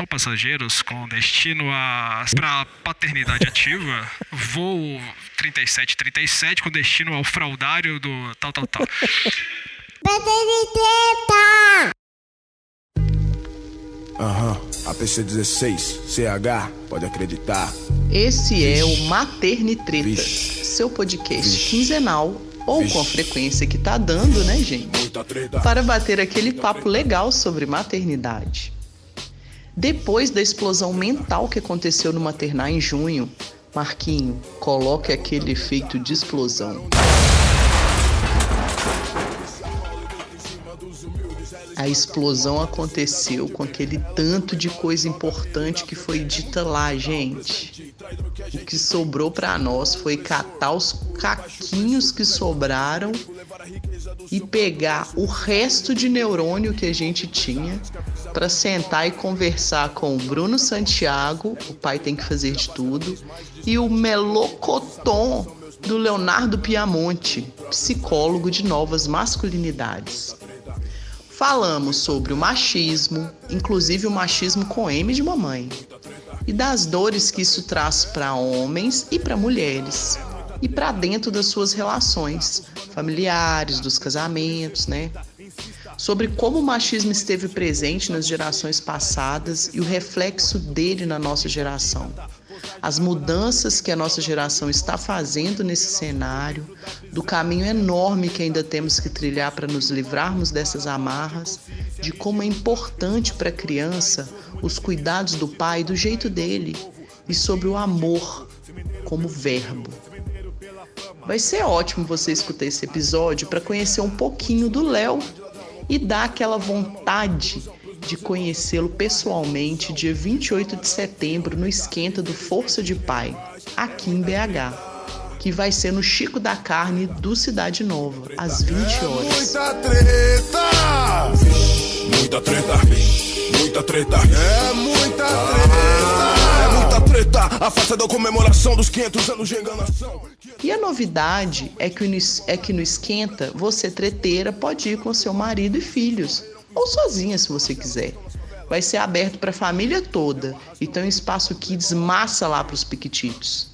só passageiros com destino a para paternidade ativa, voo 3737 com destino ao fraudário do tal tal tal. Aham, APC 16, CH, pode acreditar. Esse é o Vixe. Maternitretas, Vixe. seu podcast Vixe. quinzenal ou Vixe. com a frequência que tá dando, né, gente? Muita treta. Para bater aquele papo legal sobre maternidade. Depois da explosão mental que aconteceu no maternar em junho, Marquinho, coloque aquele efeito de explosão. A explosão aconteceu com aquele tanto de coisa importante que foi dita lá, gente. O que sobrou para nós foi catar os caquinhos que sobraram e pegar o resto de neurônio que a gente tinha para sentar e conversar com o Bruno Santiago, o pai tem que fazer de tudo, e o melocotom do Leonardo Piamonte, psicólogo de novas masculinidades. Falamos sobre o machismo, inclusive o machismo com M de mamãe, e das dores que isso traz para homens e para mulheres, e para dentro das suas relações familiares, dos casamentos, né? Sobre como o machismo esteve presente nas gerações passadas e o reflexo dele na nossa geração. As mudanças que a nossa geração está fazendo nesse cenário, do caminho enorme que ainda temos que trilhar para nos livrarmos dessas amarras, de como é importante para a criança os cuidados do pai do jeito dele e sobre o amor como verbo. Vai ser ótimo você escutar esse episódio para conhecer um pouquinho do Léo e dar aquela vontade de conhecê-lo pessoalmente dia 28 de setembro no esquenta do Força de Pai, aqui em BH, que vai ser no Chico da Carne do Cidade Nova, às 20 horas. Muita treta! Muita treta! Muita treta! É muita treta! É muita treta! A festa da comemoração dos 500 anos de enganação. E a novidade é que, no, é que no Esquenta, você treteira pode ir com seu marido e filhos, ou sozinha se você quiser. Vai ser aberto para a família toda e tem um espaço kids massa lá para os piquititos.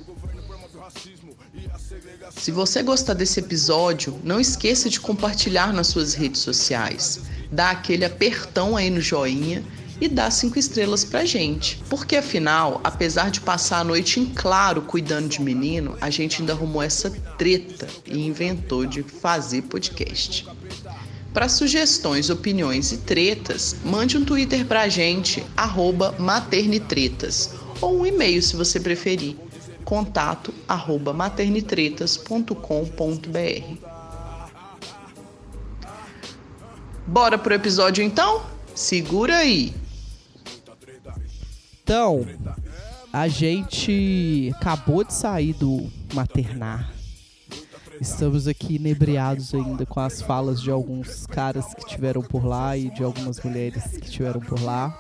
Se você gostar desse episódio, não esqueça de compartilhar nas suas redes sociais. Dá aquele apertão aí no joinha e dá cinco estrelas pra gente. Porque afinal, apesar de passar a noite em claro cuidando de menino, a gente ainda arrumou essa treta e inventou de fazer podcast. Para sugestões, opiniões e tretas, mande um Twitter pra gente, arroba maternitretas, ou um e-mail se você preferir, contato arroba maternitretas.com.br. Bora pro episódio então? Segura aí! Então, a gente acabou de sair do maternar. Estamos aqui inebriados ainda com as falas de alguns caras que tiveram por lá e de algumas mulheres que tiveram por lá.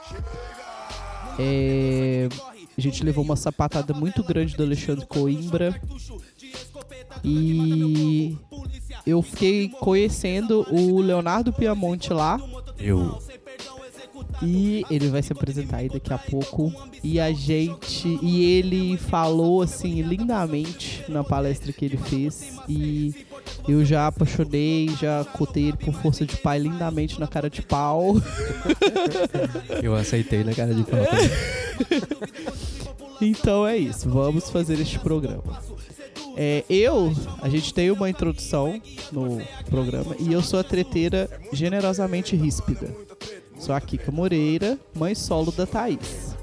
É, a gente levou uma sapatada muito grande do Alexandre Coimbra. E eu fiquei conhecendo o Leonardo Piamonte lá. Eu. E ele vai se apresentar aí daqui a pouco. E a gente. E ele falou assim lindamente na palestra que ele fez. E eu já apaixonei, já cotei ele por força de pai lindamente na cara de pau. Eu aceitei na cara de pau também. Então é isso, vamos fazer este programa. É, eu, a gente tem uma introdução no programa e eu sou a treteira generosamente ríspida. Sou a Kika Moreira, mãe solo da Thaís.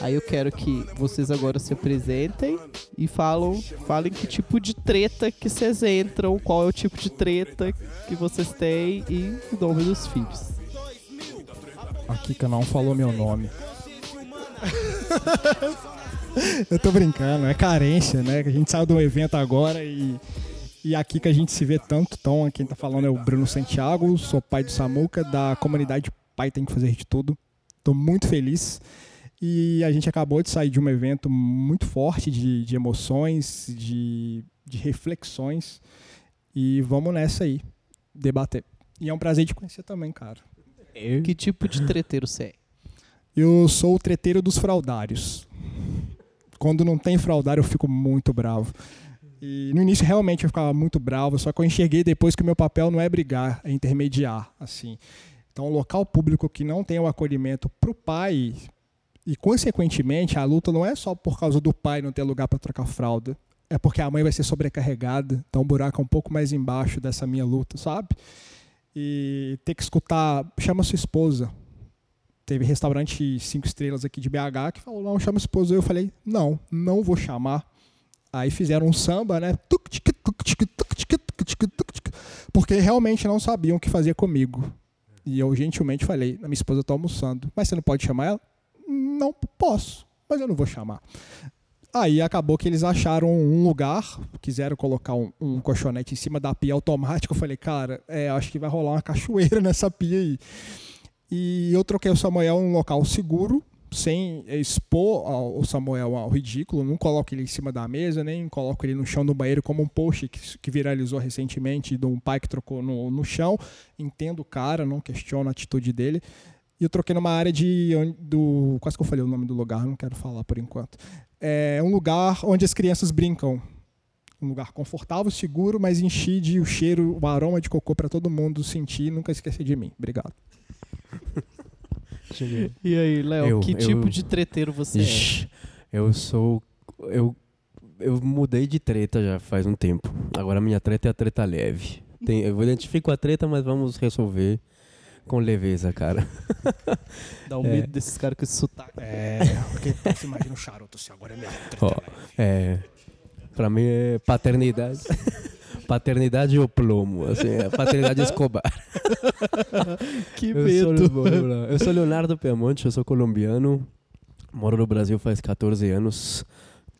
Aí eu quero que vocês agora se apresentem e falam, falem que tipo de treta que vocês entram, qual é o tipo de treta que vocês têm e o nome dos filhos. A Kika não falou meu nome. Eu tô brincando, é carência, né? Que a gente saiu de um evento agora e, e aqui que a gente se vê tanto. Então, quem tá falando é o Bruno Santiago, sou pai do Samuca, da comunidade Pai Tem que Fazer de Tudo. Tô muito feliz. E a gente acabou de sair de um evento muito forte de, de emoções, de, de reflexões. E vamos nessa aí, debater. E é um prazer te conhecer também, cara. Que tipo de treteiro você é? Eu sou o treteiro dos fraudários. Quando não tem fraudário, eu fico muito bravo. E no início realmente eu ficava muito bravo, só que eu enxerguei depois que o meu papel não é brigar, é intermediar, assim. Então, o local público que não tem o acolhimento para o pai, e consequentemente a luta não é só por causa do pai não ter lugar para trocar fralda, é porque a mãe vai ser sobrecarregada, então o buraco é um pouco mais embaixo dessa minha luta, sabe? E ter que escutar, chama sua esposa. Teve restaurante cinco estrelas aqui de BH que falou, não, chama sua esposa. Eu falei, não, não vou chamar. Aí fizeram um samba, né? Porque realmente não sabiam o que fazer comigo. E eu gentilmente falei, minha esposa está almoçando. Mas você não pode chamar ela? Não posso, mas eu não vou chamar. Aí acabou que eles acharam um lugar, quiseram colocar um, um colchonete em cima da pia automática. Eu falei, cara, é, acho que vai rolar uma cachoeira nessa pia aí. E eu troquei o Samuel em um local seguro, sem expor o Samuel ao ridículo. Não coloco ele em cima da mesa, nem coloco ele no chão do banheiro como um post que, viralizou recentemente de um pai que trocou no, no chão. Entendo o cara, não questiono a atitude dele. E eu troquei numa área de. Do, quase que eu falei o nome do lugar, não quero falar por enquanto é um lugar onde as crianças brincam. Um lugar confortável, seguro, mas enchi de o cheiro, o aroma de cocô para todo mundo sentir nunca esquecer de mim. Obrigado. E aí, Léo, que eu, tipo de treteiro você é? Eu sou. Eu, eu mudei de treta já faz um tempo. Agora minha treta é a treta leve. Tem, eu identifico a treta, mas vamos resolver com leveza, cara. Dá um é. medo desses caras com esse sotaque. É, porque você imagina o charuto assim, agora é mesmo. Ó, é, pra mim é paternidade. paternidade ou plomo, assim, é paternidade Escobar. que eu medo. Sou, eu sou Leonardo Piamonte, eu sou colombiano, moro no Brasil faz 14 anos,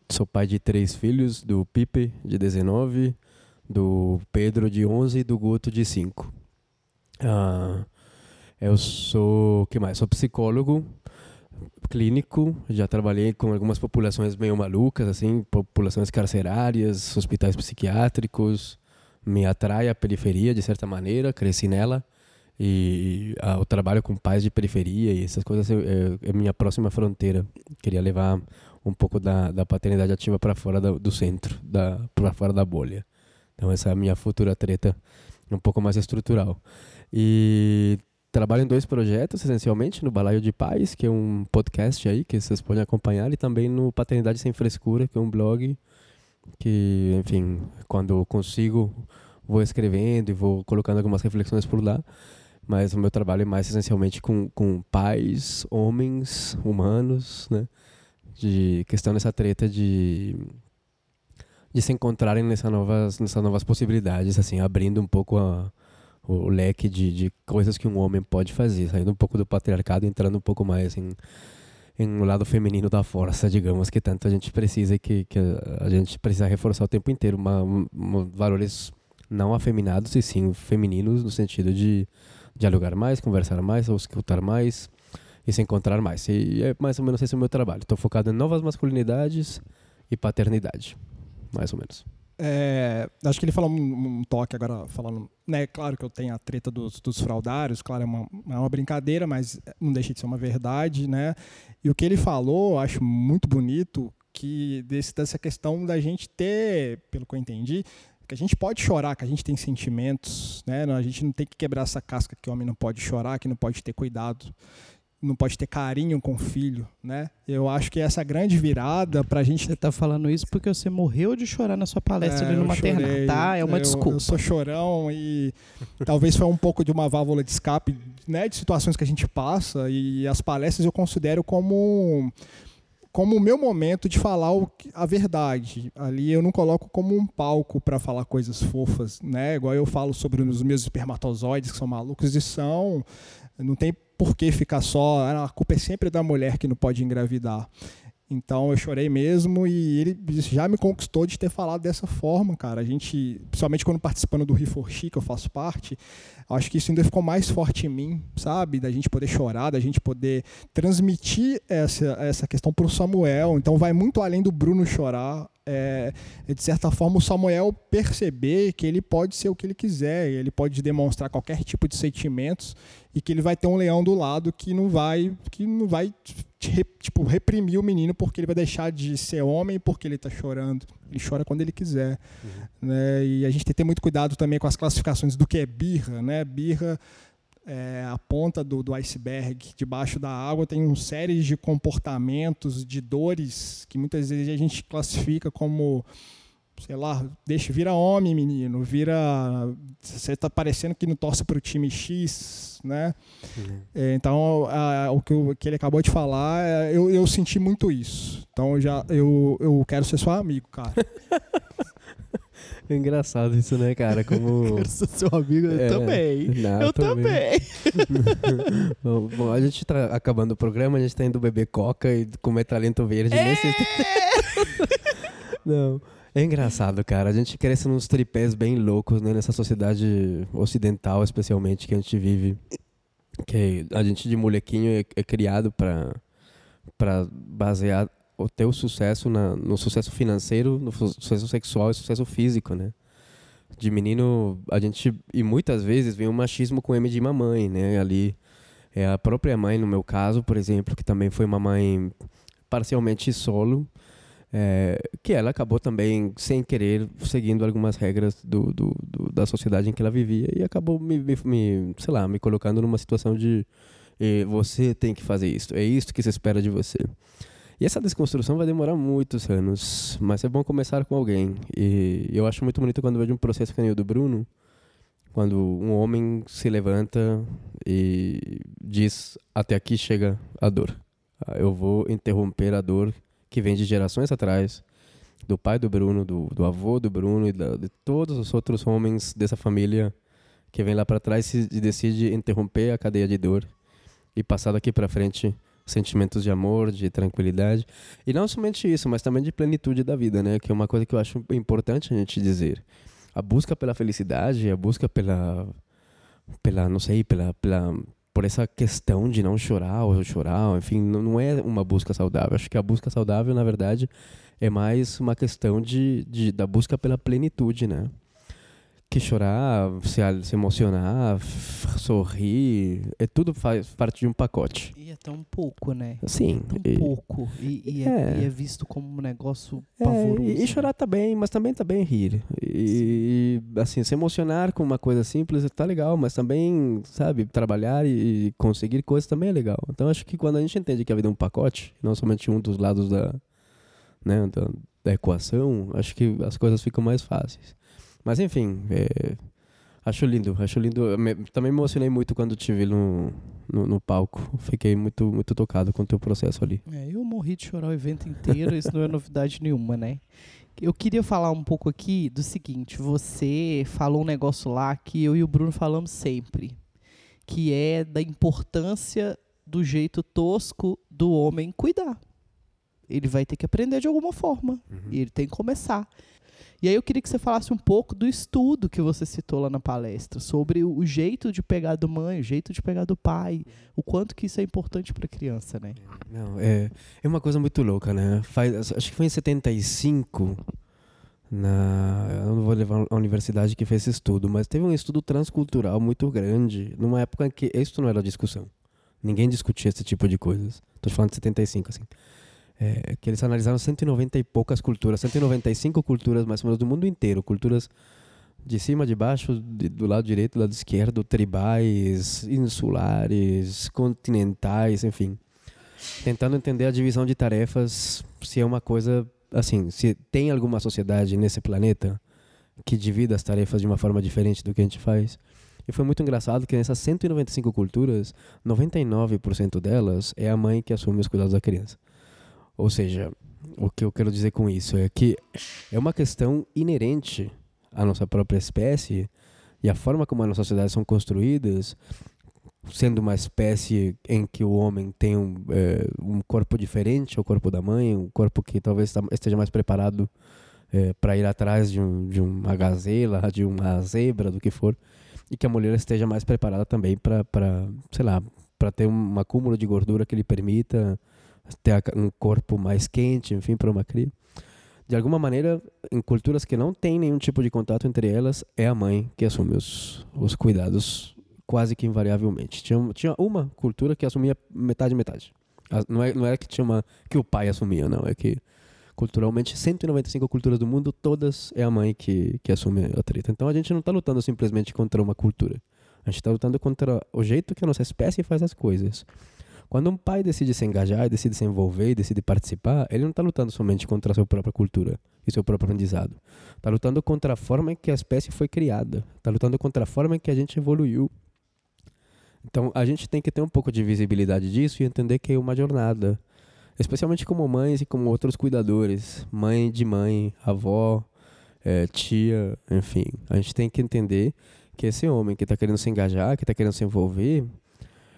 sou pai de três filhos, do Pipe, de 19, do Pedro, de 11 e do Guto, de 5. Ah, eu sou, que mais? Sou psicólogo clínico, já trabalhei com algumas populações meio malucas, assim, populações carcerárias, hospitais psiquiátricos. Me atrai a periferia de certa maneira, cresci nela e ah, o trabalho com pais de periferia e essas coisas é, é minha próxima fronteira. Queria levar um pouco da, da paternidade ativa para fora do, centro, para fora da bolha. Então essa é a minha futura treta, um pouco mais estrutural. E trabalho em dois projetos, essencialmente, no Balaio de Pais, que é um podcast aí que vocês podem acompanhar, e também no Paternidade Sem Frescura, que é um blog que, enfim, quando consigo, vou escrevendo e vou colocando algumas reflexões por lá. Mas o meu trabalho é mais essencialmente com, com pais, homens, humanos, né? De questão dessa treta de de se encontrarem nessas novas, nessas novas possibilidades, assim, abrindo um pouco a, o leque de, de coisas que um homem pode fazer, saindo um pouco do patriarcado, entrando um pouco mais em, em um lado feminino da força, digamos, que tanto a gente precisa que, que a gente precisa reforçar o tempo inteiro, uma, uma, valores não afeminados e sim femininos no sentido de dialogar mais, conversar mais, ou escutar mais e se encontrar mais. E é mais ou menos esse o meu trabalho. Estou focado em novas masculinidades e paternidade, mais ou menos. É, acho que ele falou um, um, toque agora, falando. Né, claro que eu tenho a treta dos, dos fraudários, claro, é uma, é uma brincadeira, mas não deixa de ser uma verdade, né? E o que ele falou, acho muito bonito, que desse, dessa questão da gente ter, pelo que eu entendi, que a gente pode chorar, que a gente tem sentimentos, né? A gente não tem que quebrar essa casca que o homem não pode chorar, que não pode ter cuidado não pode ter carinho com o filho, né? Eu acho que essa grande virada para a gente... Você tá falando isso porque você morreu de chorar na sua palestra é, ali no maternário, tá? É uma eu, desculpa. Eu sou chorão e talvez foi um pouco de uma válvula de escape, né? De situações que a gente passa e as palestras eu considero como como o meu momento de falar a verdade. Ali eu não coloco como um palco para falar coisas fofas, né? Igual eu falo sobre os meus espermatozoides que são malucos e são não tem por que ficar só, ah, a culpa é sempre da mulher que não pode engravidar. Então eu chorei mesmo e ele já me conquistou de ter falado dessa forma, cara. A gente, principalmente quando participando do Riforchi, que eu faço parte, acho que isso ainda ficou mais forte em mim, sabe? Da gente poder chorar, da gente poder transmitir essa, essa questão para o Samuel. Então vai muito além do Bruno chorar. É, de certa forma, o Samuel perceber que ele pode ser o que ele quiser, ele pode demonstrar qualquer tipo de sentimentos e que ele vai ter um leão do lado que não vai, que não vai tipo reprimir o menino porque ele vai deixar de ser homem porque ele está chorando. Ele chora quando ele quiser, uhum. né? E a gente tem que ter muito cuidado também com as classificações do que é birra, né? Birra é, a ponta do, do iceberg, debaixo da água, tem uma série de comportamentos, de dores, que muitas vezes a gente classifica como, sei lá, deixa, vira homem, menino, vira. Você está parecendo que não torce para o time X, né? Uhum. É, então, a, o, que o que ele acabou de falar, é, eu, eu senti muito isso. Então, eu já, eu, eu quero ser seu amigo, cara. É engraçado isso, né, cara? Como. Eu sou seu amigo, eu é, também. Não, eu também. também. bom, bom, a gente tá acabando o programa, a gente tá indo beber coca e comer talento verde. É! Nesse... não. É engraçado, cara. A gente cresce nos tripés bem loucos, né? Nessa sociedade ocidental, especialmente, que a gente vive. Que a gente de molequinho é, é criado para para basear o teu sucesso na, no sucesso financeiro, no sucesso sexual e sucesso físico, né? De menino, a gente e muitas vezes vem um machismo com M de mamãe, né? Ali é a própria mãe, no meu caso, por exemplo, que também foi uma mãe parcialmente solo, é, que ela acabou também sem querer seguindo algumas regras do, do, do, da sociedade em que ela vivia e acabou me, me, sei lá, me colocando numa situação de você tem que fazer isso, é isso que se espera de você. E essa desconstrução vai demorar muitos anos, mas é bom começar com alguém. E eu acho muito bonito quando vejo um processo que nem o do Bruno, quando um homem se levanta e diz: Até aqui chega a dor. Eu vou interromper a dor que vem de gerações atrás, do pai do Bruno, do, do avô do Bruno e da, de todos os outros homens dessa família que vem lá para trás e decide interromper a cadeia de dor e passar daqui para frente sentimentos de amor, de tranquilidade. E não somente isso, mas também de plenitude da vida, né? Que é uma coisa que eu acho importante a gente dizer. A busca pela felicidade, a busca pela pela, não sei, pela, pela por essa questão de não chorar ou chorar, enfim, não é uma busca saudável. Acho que a busca saudável, na verdade, é mais uma questão de, de da busca pela plenitude, né? Que chorar, se, se emocionar, sorrir, é tudo faz parte de um pacote. E é tão pouco, né? Sim. É tão e, pouco. E, e, é, é, e, é, visto como um negócio pavoroso. É, e, né? chorar tá bem, mas também tá bem rir. E, assim, se emocionar com uma coisa simples tá legal, mas também, sabe, trabalhar e conseguir coisas também é legal. Então acho que quando a gente entende que a vida é um pacote, não somente um dos lados da, né, da, da equação, acho que as coisas ficam mais fáceis. Mas enfim, é, acho lindo, acho lindo. Me, também me emocionei muito quando te vi no, no, no, palco. Fiquei muito, muito tocado com o teu processo ali. É, eu morri de chorar o evento inteiro, isso não é novidade nenhuma, né? Eu queria falar um pouco aqui do seguinte: você falou um negócio lá que eu e o Bruno falamos sempre, que é da importância do jeito tosco do homem cuidar. Ele vai ter que aprender de alguma forma. Uhum. E ele tem que começar. E aí eu queria que você falasse um pouco do estudo que você citou lá na palestra, sobre o jeito de pegar do mãe, o jeito de pegar do pai, o quanto que isso é importante para a criança, né? Não, é, é uma coisa muito louca, né? Faz, acho que foi em 75, na, eu não vou levar a universidade que fez esse estudo, mas teve um estudo transcultural muito grande, numa época em que isso não era discussão. Ninguém discutia esse tipo de coisas. Estou falando de 75, assim é, que eles analisaram 190 e poucas culturas, 195 culturas mais ou menos do mundo inteiro, culturas de cima, de baixo, de, do lado direito, do lado esquerdo, tribais, insulares, continentais, enfim. Tentando entender a divisão de tarefas, se é uma coisa assim, se tem alguma sociedade nesse planeta que divida as tarefas de uma forma diferente do que a gente faz. E foi muito engraçado que nessas 195 culturas, 99% delas é a mãe que assume os cuidados da criança. Ou seja, o que eu quero dizer com isso é que é uma questão inerente à nossa própria espécie e a forma como as nossas sociedades são construídas sendo uma espécie em que o homem tem um, é, um corpo diferente ao corpo da mãe, um corpo que talvez esteja mais preparado é, para ir atrás de, um, de uma gazela, de uma zebra, do que for, e que a mulher esteja mais preparada também para, sei lá, para ter um acúmulo de gordura que lhe permita ter um corpo mais quente, enfim, para uma cria. De alguma maneira, em culturas que não tem nenhum tipo de contato entre elas, é a mãe que assume os, os cuidados quase que invariavelmente. Tinha, tinha uma cultura que assumia metade metade. Não é, não é que tinha uma que o pai assumia, não, é que culturalmente 195 culturas do mundo, todas é a mãe que, que assume a treta. Então a gente não está lutando simplesmente contra uma cultura. A gente está lutando contra o jeito que a nossa espécie faz as coisas. Quando um pai decide se engajar, decide se envolver, decide participar, ele não está lutando somente contra a sua própria cultura e seu próprio aprendizado. Está lutando contra a forma em que a espécie foi criada. Está lutando contra a forma em que a gente evoluiu. Então a gente tem que ter um pouco de visibilidade disso e entender que é uma jornada. Especialmente como mães e como outros cuidadores. Mãe de mãe, avó, é, tia, enfim. A gente tem que entender que esse homem que está querendo se engajar, que está querendo se envolver,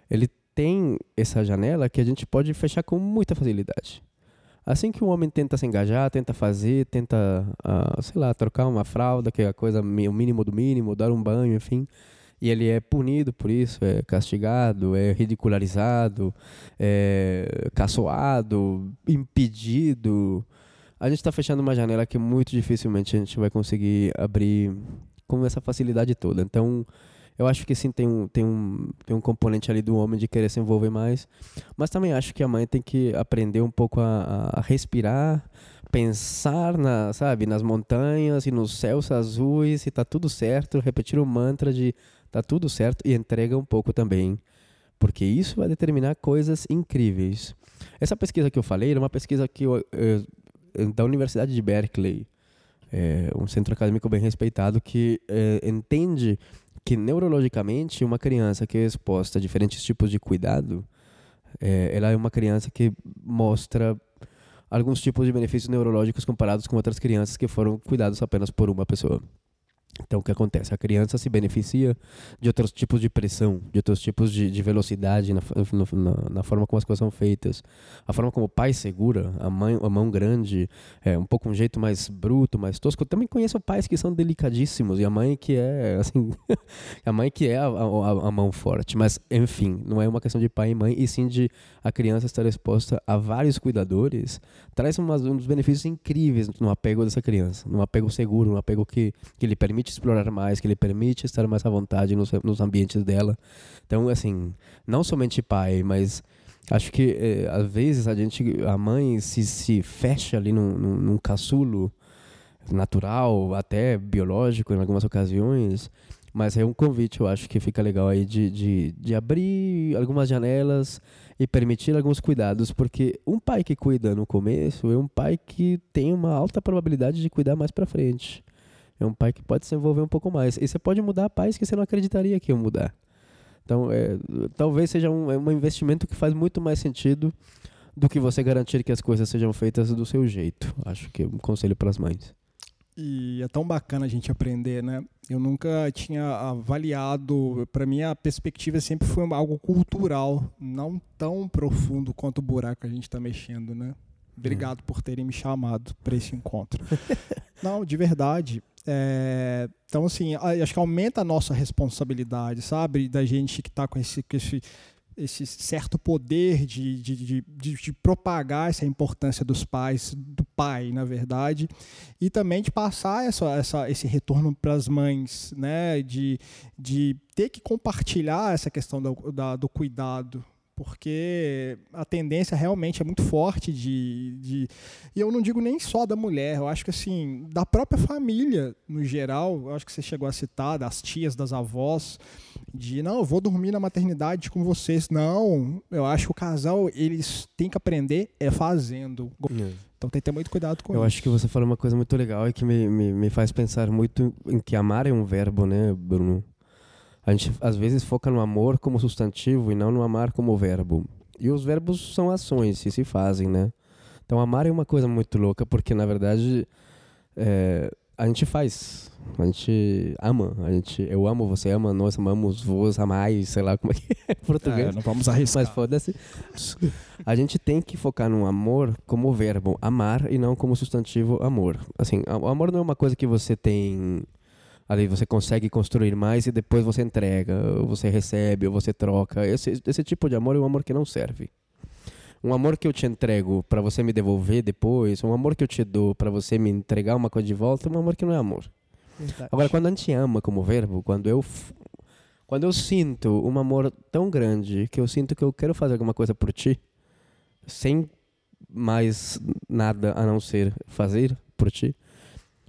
ele tem essa janela que a gente pode fechar com muita facilidade. Assim que um homem tenta se engajar, tenta fazer, tenta, uh, sei lá, trocar uma fralda, que é a coisa, o mínimo do mínimo, dar um banho, enfim, e ele é punido por isso, é castigado, é ridicularizado, é caçoado, impedido. A gente está fechando uma janela que muito dificilmente a gente vai conseguir abrir com essa facilidade toda. Então, eu acho que sim, tem um, tem, um, tem um componente ali do homem de querer se envolver mais. Mas também acho que a mãe tem que aprender um pouco a, a respirar, pensar na, sabe, nas montanhas e nos céus azuis, e tá tudo certo, repetir o mantra de tá tudo certo e entrega um pouco também. Porque isso vai determinar coisas incríveis. Essa pesquisa que eu falei era uma pesquisa que eu, eu, da Universidade de Berkeley, é um centro acadêmico bem respeitado que é, entende que neurologicamente uma criança que é exposta a diferentes tipos de cuidado, é, ela é uma criança que mostra alguns tipos de benefícios neurológicos comparados com outras crianças que foram cuidadas apenas por uma pessoa. Então, o que acontece? A criança se beneficia de outros tipos de pressão, de outros tipos de, de velocidade na, na, na, forma como as coisas são feitas. A forma como o pai segura, a, mãe, a mão grande, é um pouco um jeito mais bruto, mais tosco. Eu também conheço pais que são delicadíssimos e a mãe que é, assim, a mãe que é a, a, a, mão forte. Mas, enfim, não é uma questão de pai e mãe, e sim de a criança estar exposta a vários cuidadores. Traz umas, um dos benefícios incríveis no apego dessa criança, no apego seguro, no apego que, que lhe permite permite explorar mais, que lhe permite estar mais à vontade nos, nos ambientes dela. Então, assim, não somente pai, mas acho que eh, às vezes a gente, a mãe se, se fecha ali num, num, num caçulo natural, até biológico em algumas ocasiões, mas é um convite, eu acho que fica legal aí de, de, de abrir algumas janelas e permitir alguns cuidados, porque um pai que cuida no começo é um pai que tem uma alta probabilidade de cuidar mais para frente. É um pai que pode se envolver um pouco mais. E você pode mudar pais que você não acreditaria que iam mudar. Então, é, talvez seja um, é um investimento que faz muito mais sentido do que você garantir que as coisas sejam feitas do seu jeito. Acho que é um conselho para as mães. E é tão bacana a gente aprender, né? Eu nunca tinha avaliado, para mim a perspectiva sempre foi algo cultural, não tão profundo quanto o buraco que a gente está mexendo, né? Obrigado é. por terem me chamado para esse encontro. não, de verdade. É, então, assim, acho que aumenta a nossa responsabilidade, sabe? Da gente que está com esse, com esse, esse certo poder de, de, de, de, propagar essa importância dos pais, do pai, na verdade, e também de passar essa, essa, esse retorno para as mães, né? De, de ter que compartilhar essa questão do, da, do cuidado porque a tendência realmente é muito forte de, de, e eu não digo nem só da mulher, eu acho que assim da própria família no geral, eu acho que você chegou a citar das tias, das avós, de não, eu vou dormir na maternidade com vocês, não, eu acho que o casal eles têm que aprender é fazendo, é. então tem que ter muito cuidado com eu isso. Eu acho que você falou uma coisa muito legal e que me, me, me faz pensar muito em que amar é um verbo, né, Bruno? A gente às vezes foca no amor como substantivo e não no amar como verbo. E os verbos são ações que se fazem, né? Então amar é uma coisa muito louca porque na verdade é, a gente faz. A gente ama. A gente, eu amo, você ama, nós amamos, vos amais, sei lá como é que é em português. É, não vamos arriscar. Mas foda-se. A gente tem que focar no amor como verbo amar e não como substantivo amor. Assim, o amor não é uma coisa que você tem. Ali você consegue construir mais e depois você entrega, ou você recebe, ou você troca. Esse, esse tipo de amor é um amor que não serve. Um amor que eu te entrego para você me devolver depois, um amor que eu te dou para você me entregar uma coisa de volta, é um amor que não é amor. Verdade. Agora, quando a gente ama como verbo, quando eu, quando eu sinto um amor tão grande que eu sinto que eu quero fazer alguma coisa por ti, sem mais nada a não ser fazer por ti,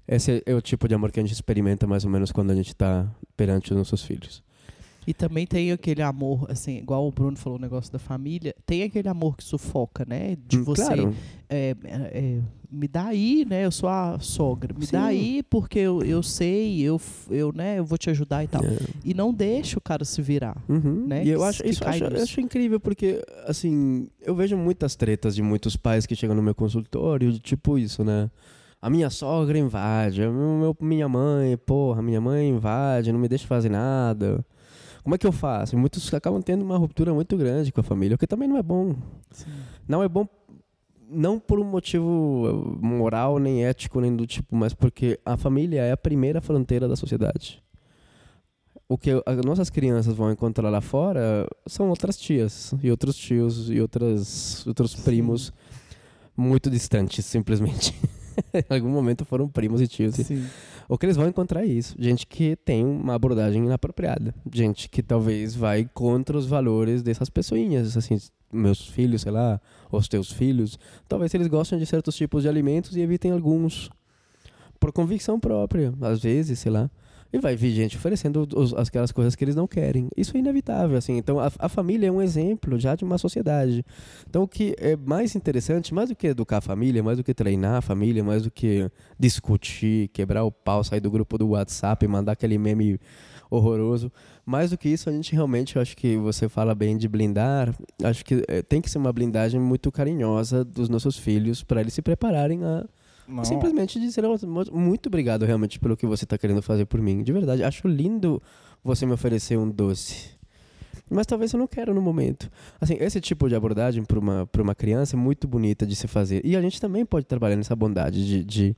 esse é o tipo de amor que a gente experimenta mais ou menos quando a gente está perante os nossos filhos. E também tem aquele amor, assim, igual o Bruno falou o negócio da família, tem aquele amor que sufoca, né? De Hum, você Claro, é, é, me dá aí, né? Eu sou a sogra. Me dá Sim. aí porque eu, eu sei, eu, eu, né, eu vou te ajudar e tal. É. E não deixa o cara se virar. Uhum. né, E eu acho isso acho, eu acho incrível porque assim eu vejo muitas tretas de muitos pais que chegam no meu consultório tipo isso, né? A minha sogra invade, a meu, minha mãe, porra, minha mãe invade, não me deixa fazer nada. Como é que eu faço? Muitos acabam tendo uma ruptura muito grande com a família, o que também não é bom. Não é bom não por um motivo eh, moral, nem ético, nem do tipo, mas porque a família é a primeira fronteira da sociedade. O que as nossas crianças vão encontrar lá fora são outras tias e outros tios e outras, outros primos muito distantes, simplesmente. em algum momento foram primos e tios. Sim. o que eles vão encontrar é isso. Gente que tem uma abordagem inapropriada. Gente que talvez vai contra os valores dessas pessoinhas. Assim, meus filhos, sei lá, os teus filhos. Talvez eles gostem de certos tipos de alimentos e evitem alguns. Por convicção própria, às vezes, sei lá. E vai vir gente oferecendo os, aquelas coisas que eles não querem. Isso é inevitável, assim. Então, a, a família é um exemplo já de uma sociedade. Então, o que é mais interessante, mais do que educar a família, mais do que treinar a família, mais do que discutir, quebrar o pau, sair do grupo do WhatsApp, mandar aquele meme horroroso. Mais do que isso, a gente realmente, eu acho que você fala bem de blindar. Acho que eh, tem que ser uma blindagem muito carinhosa dos nossos filhos para eles se prepararem a Não. simplesmente dizer "Ó, mu- muito obrigado realmente pelo que você está querendo fazer por mim. De verdade, acho lindo você me oferecer um doce. Mas talvez eu não quero no momento. Assim, esse tipo de abordagem para uma, uma criança é muito bonita de se fazer. E a gente também pode trabalhar nessa bondade de. de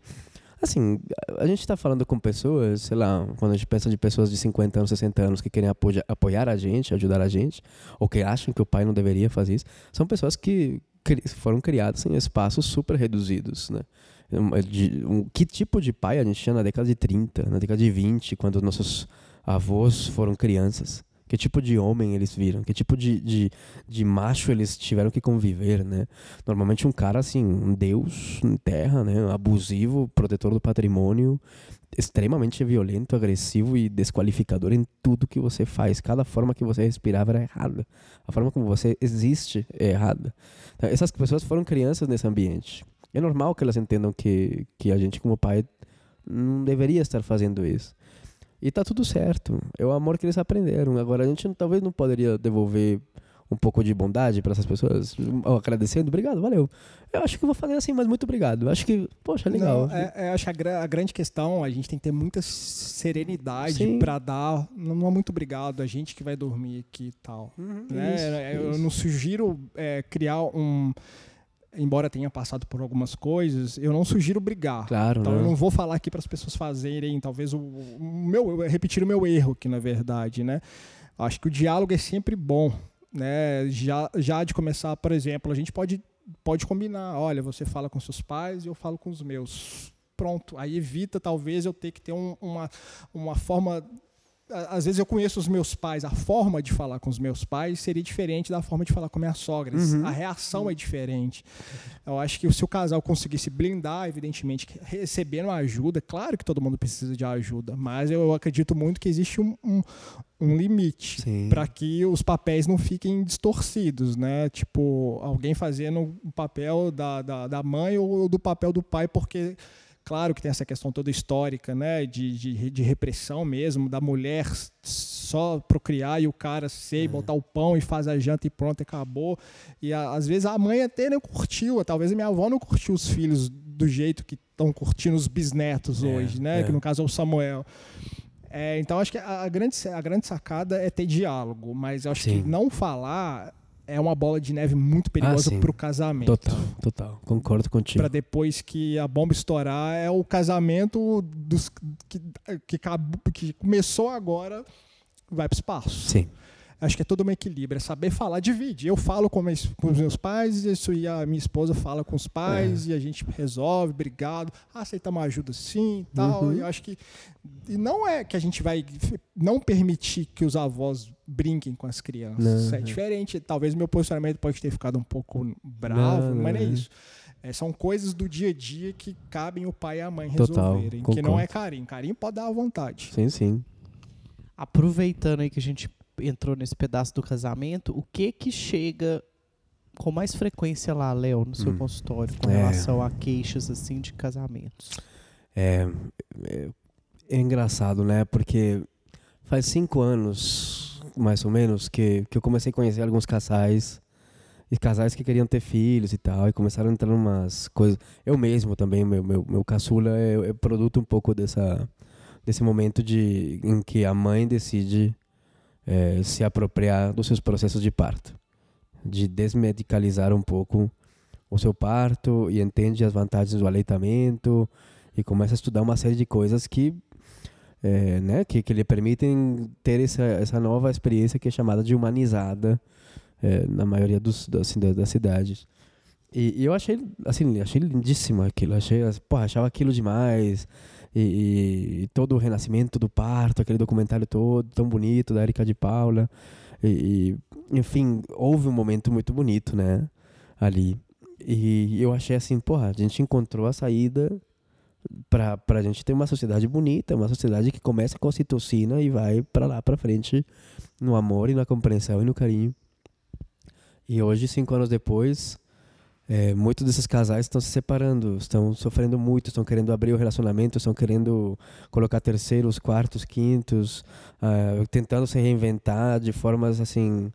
assim, a gente está falando com pessoas, sei lá, quando a gente pensa de pessoas de 50 anos, 60 anos que querem apoia, apoiar a gente, ajudar a gente, ou que acham que o pai não deveria fazer isso, são pessoas que cri- foram criadas em espaços super reduzidos, né? De- um- que tipo de pai a gente tinha na década de 30, na década de 20, quando nossos avós foram crianças? Que tipo de homem eles viram? Que tipo de, de, de macho eles tiveram que conviver, né? Normalmente um cara, assim, um deus em terra, né? Abusivo, protetor do patrimônio, extremamente violento, agressivo e desqualificador em tudo que você faz. Cada forma que você respirava era errada. A forma como você existe é errada. Então, essas pessoas foram crianças nesse ambiente. É normal que elas entendam que, que a gente, como pai, não deveria estar fazendo isso. E tá tudo certo. É o amor que eles aprenderam. Agora, a gente talvez não poderia devolver um pouco de bondade para essas pessoas, agradecendo, obrigado, valeu. Eu acho que vou fazer assim, mas muito obrigado. Eu acho que, poxa, legal. Não, é, é, acho que a, gra- a grande questão, a gente tem que ter muita serenidade pra dar. Não, não é muito obrigado, a gente que vai dormir aqui e tal. Uhum, né? isso, eu isso. não sugiro é, criar um. Embora tenha passado por algumas coisas, eu não sugiro brigar. Claro, Então né? eu não vou falar aqui para as pessoas fazerem, talvez o, o meu, repetir o meu erro aqui na verdade, né? Acho que o diálogo é sempre bom, né? Já, já de começar, por exemplo, a gente pode pode combinar, olha, você fala com seus pais e eu falo com os meus. Pronto, aí evita talvez eu ter que ter um- uma, uma forma às vezes eu conheço os meus pais, a forma de falar com os meus pais seria diferente da forma de falar com minhas sogras. Uhum. A reação é diferente. Eu acho que se o casal conseguisse blindar, evidentemente, recebendo ajuda, claro que todo mundo precisa de ajuda, mas eu acredito muito que existe um, um, um limite para que os papéis não fiquem distorcidos, né? Tipo, alguém fazendo o papel da, da, da mãe ou do papel do pai, porque claro que tem essa questão toda histórica, né, de, de, de repressão mesmo, da mulher só procriar e o cara ser, botar o pão e faz a janta e pronto, acabou. E a, às vezes a mãe até não curtiu, talvez a minha avó não curtiu os filhos do jeito que estão curtindo os bisnetos É, hoje, né, é. que no caso é o Samuel. É, então acho que a grande, a grande sacada é ter diálogo, mas eu acho Sim. que não falar é uma bola de neve muito perigosa sim. pro casamento. Total, total. Concordo contigo. Para depois que a bomba estourar, é o casamento dos, que, que, que começou agora, vai pro espaço. Sim. Acho que é todo um equilíbrio, é saber falar, divide. Eu falo com, meus- com os meus pais, isso e a minha esposa fala com os pais, É. e a gente resolve, obrigado. Ah, aceita uma ajuda sim e tal. Uhum. E eu acho que. E não é que a gente vai não permitir que os avós brinquem com as crianças. Não, é é. diferente. Talvez meu posicionamento pode ter ficado um pouco bravo, Não, mas não é não. isso. É, são coisas do dia a dia que cabem o pai e a mãe Total, resolverem. Que não é carinho. Carinho pode dar à vontade. Sim, sim. Aproveitando aí que a gente entrou nesse pedaço do casamento, o que que chega com mais frequência lá, Léo, no seu Hum. consultório, com É. relação a queixas assim de casamentos? É, é, é engraçado, né? Porque faz cinco anos, mais ou menos, que, que eu comecei a conhecer alguns casais. E casais que queriam ter filhos e tal. E começaram a entrar umas coisas. Eu mesmo também, meu, meu, meu caçula é, é produto um pouco dessa, desse momento de, em que a mãe decide é, se apropriar dos seus processos de parto. De desmedicalizar um pouco o seu parto e entende as vantagens do aleitamento e começa a estudar uma série de coisas que é, né, que, que lhe permitem ter essa, essa nova experiência que é chamada de humanizada é, na maioria dos, assim, das cidades. E, e eu achei, assim, achei lindíssimo aquilo. Achei, porra, achava aquilo demais. E, e- todo o renascimento do parto, aquele documentário todo tão bonito da Erika de Paula. E, e, enfim, houve um momento muito bonito, né? Ali. E eu achei assim, porra, a gente encontrou a saída para a gente ter uma sociedade bonita, uma sociedade que começa com ocitocina e vai para lá para frente no amor e na compreensão e no carinho. E hoje, cinco anos depois, é, muitos desses casais estão se separando, estão sofrendo muito, estão querendo abrir o relacionamento, estão querendo colocar terceiros, quartos, quintos, ah, tentando se reinventar de formas assim,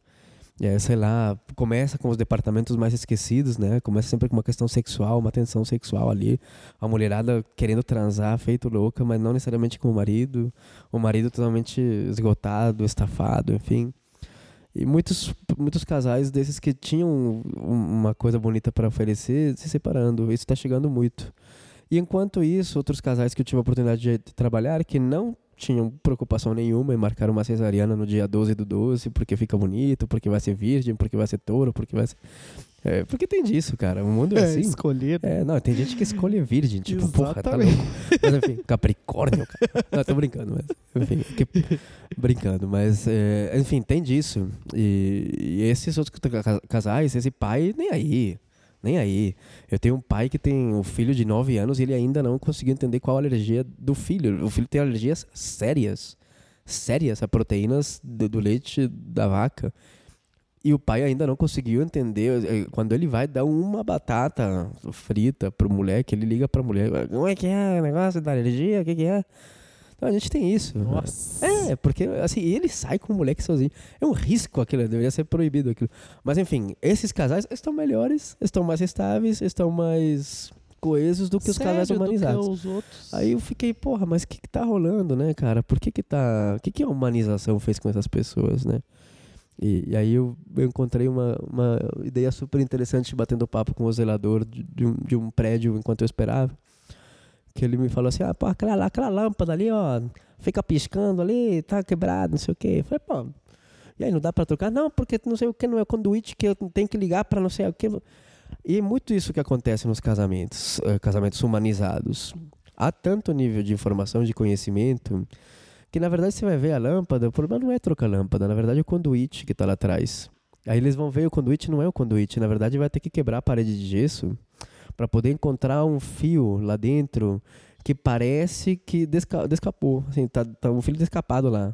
é, sei lá, começa com os departamentos mais esquecidos, né? Começa sempre com uma questão sexual, uma tensão sexual ali, a mulherada querendo transar, feito louca, mas não necessariamente com o marido, o marido totalmente esgotado, estafado, enfim. E muitos, muitos casais desses que tinham um- uma coisa bonita para oferecer se separando. Isso está chegando muito. E enquanto isso, outros casais que eu tive a oportunidade de trabalhar que não tinham preocupação nenhuma em marcar uma cesariana no dia 12 do 12 porque fica bonito, porque vai ser virgem, porque vai ser touro, porque vai ser. É, porque tem disso, cara. O mundo é, assim. escolher. É, não, tem gente que escolhe virgem, tipo, porra, tá louco. Mas enfim, Capricórnio, cara. Não, tô brincando, mas. Enfim, que- brincando, mas. é, enfim, tem disso. E, e esses outros ca- casais, esse pai, nem aí. Nem aí. Eu tenho um pai que tem um filho de 9 anos e ele ainda não conseguiu entender qual a alergia do filho. O filho tem alergias sérias. Sérias a proteínas do, do leite da vaca. E o pai ainda não conseguiu entender. eh, Quando ele vai dar uma batata frita pro moleque, ele liga pra mulher. Como é que é o negócio da alergia? O que, que é? Então a gente tem isso. né? Nossa. É, porque assim, ele sai com o moleque sozinho. É um risco aquilo, deveria ser proibido aquilo. Mas enfim, esses casais estão melhores, estão mais estáveis, estão mais coesos do que os casais Sério, do que humanizados. os outros. Aí eu fiquei, porra, mas o que, que tá rolando, né, cara? Por que que tá. O que, que a humanização fez com essas pessoas, né? E, e aí eu, eu encontrei uma, uma ideia super interessante batendo papo com o zelador de, de um, de um prédio enquanto eu esperava. Que ele me falou assim: ah, pô, aquela, aquela lâmpada ali, ó, fica piscando ali, tá quebrado, não sei o quê. Eu falei, pô, e aí não dá pra trocar? Não, porque não sei o que, não é conduíte que eu tenho que ligar pra não sei o que. E é muito isso que acontece nos casamentos, eh, casamentos humanizados. Há tanto nível de informação, de conhecimento, que na verdade você vai ver a lâmpada, o problema não é trocar a lâmpada, na verdade é o conduíte que está lá atrás. Aí eles vão ver o conduíte não é o conduíte, na verdade vai ter que quebrar a parede de gesso para poder encontrar um fio lá dentro que parece que desca descapou, assim, tá, tá um fio descapado lá.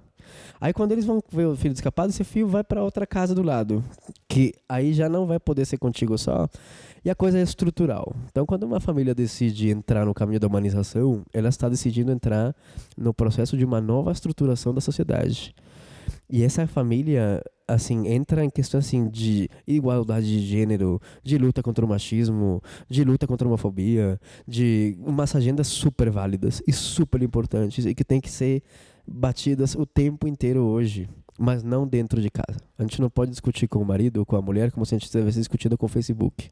Aí quando eles vão ver o filho escapado, esse filho vai para outra casa do lado, que aí já não vai poder ser contigo só. E a coisa é estrutural. Então, quando uma família decide entrar no caminho da humanização, ela está decidindo entrar no processo de uma nova estruturação da sociedade. E essa família, assim, entra em questão assim de igualdade de gênero, de luta contra o machismo, de luta contra a homofobia, de umas agendas super válidas e super importantes e que tem que ser batidas o tempo inteiro hoje, mas não dentro de casa. A gente não pode discutir com o marido ou com a mulher como se a gente tivesse discutido com o Facebook.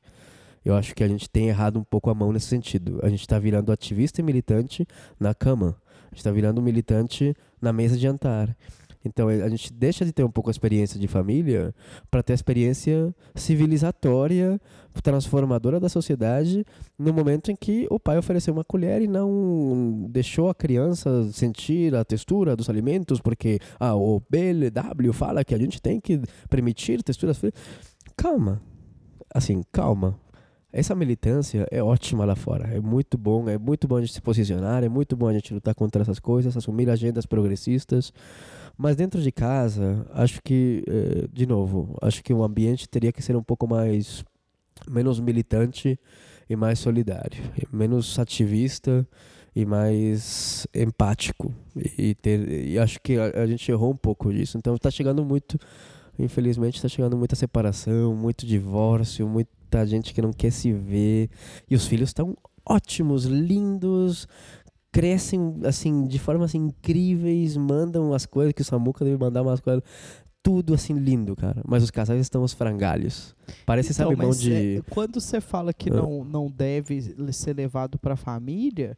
Eu acho que a gente tem errado um pouco a mão nesse sentido. A gente está virando ativista e militante na cama. A gente está virando militante na mesa de jantar. Então a gente deixa de ter um pouco a experiência de família para ter a experiência civilizatória, transformadora da sociedade, no momento em que o pai ofereceu uma colher e não deixou a criança sentir a textura dos alimentos, porque ah, o BLW fala que a gente tem que permitir texturas. Calma, assim, calma. Essa militância é ótima lá fora. É muito bom, é muito bom a gente se posicionar, é muito bom a gente lutar contra essas coisas, assumir agendas progressistas. Mas dentro de casa, acho que, eh, de novo, acho que o ambiente teria que ser um pouco mais menos militante e mais solidário, menos ativista e mais empático. E, ter, e acho que a, a gente errou um pouco disso. Então está chegando muito, infelizmente, está chegando muita separação, muito divórcio, muita gente que não quer se ver. E os filhos estão ótimos, lindos, crescem assim de formas assim, incríveis, mandam as coisas que o Samuca deve mandar umas coisas tudo assim lindo, cara. Mas os casais estão os frangalhos. Parece, então, sabe, mão de. é, quando você fala que Ah. não, não deve ser levado pra família,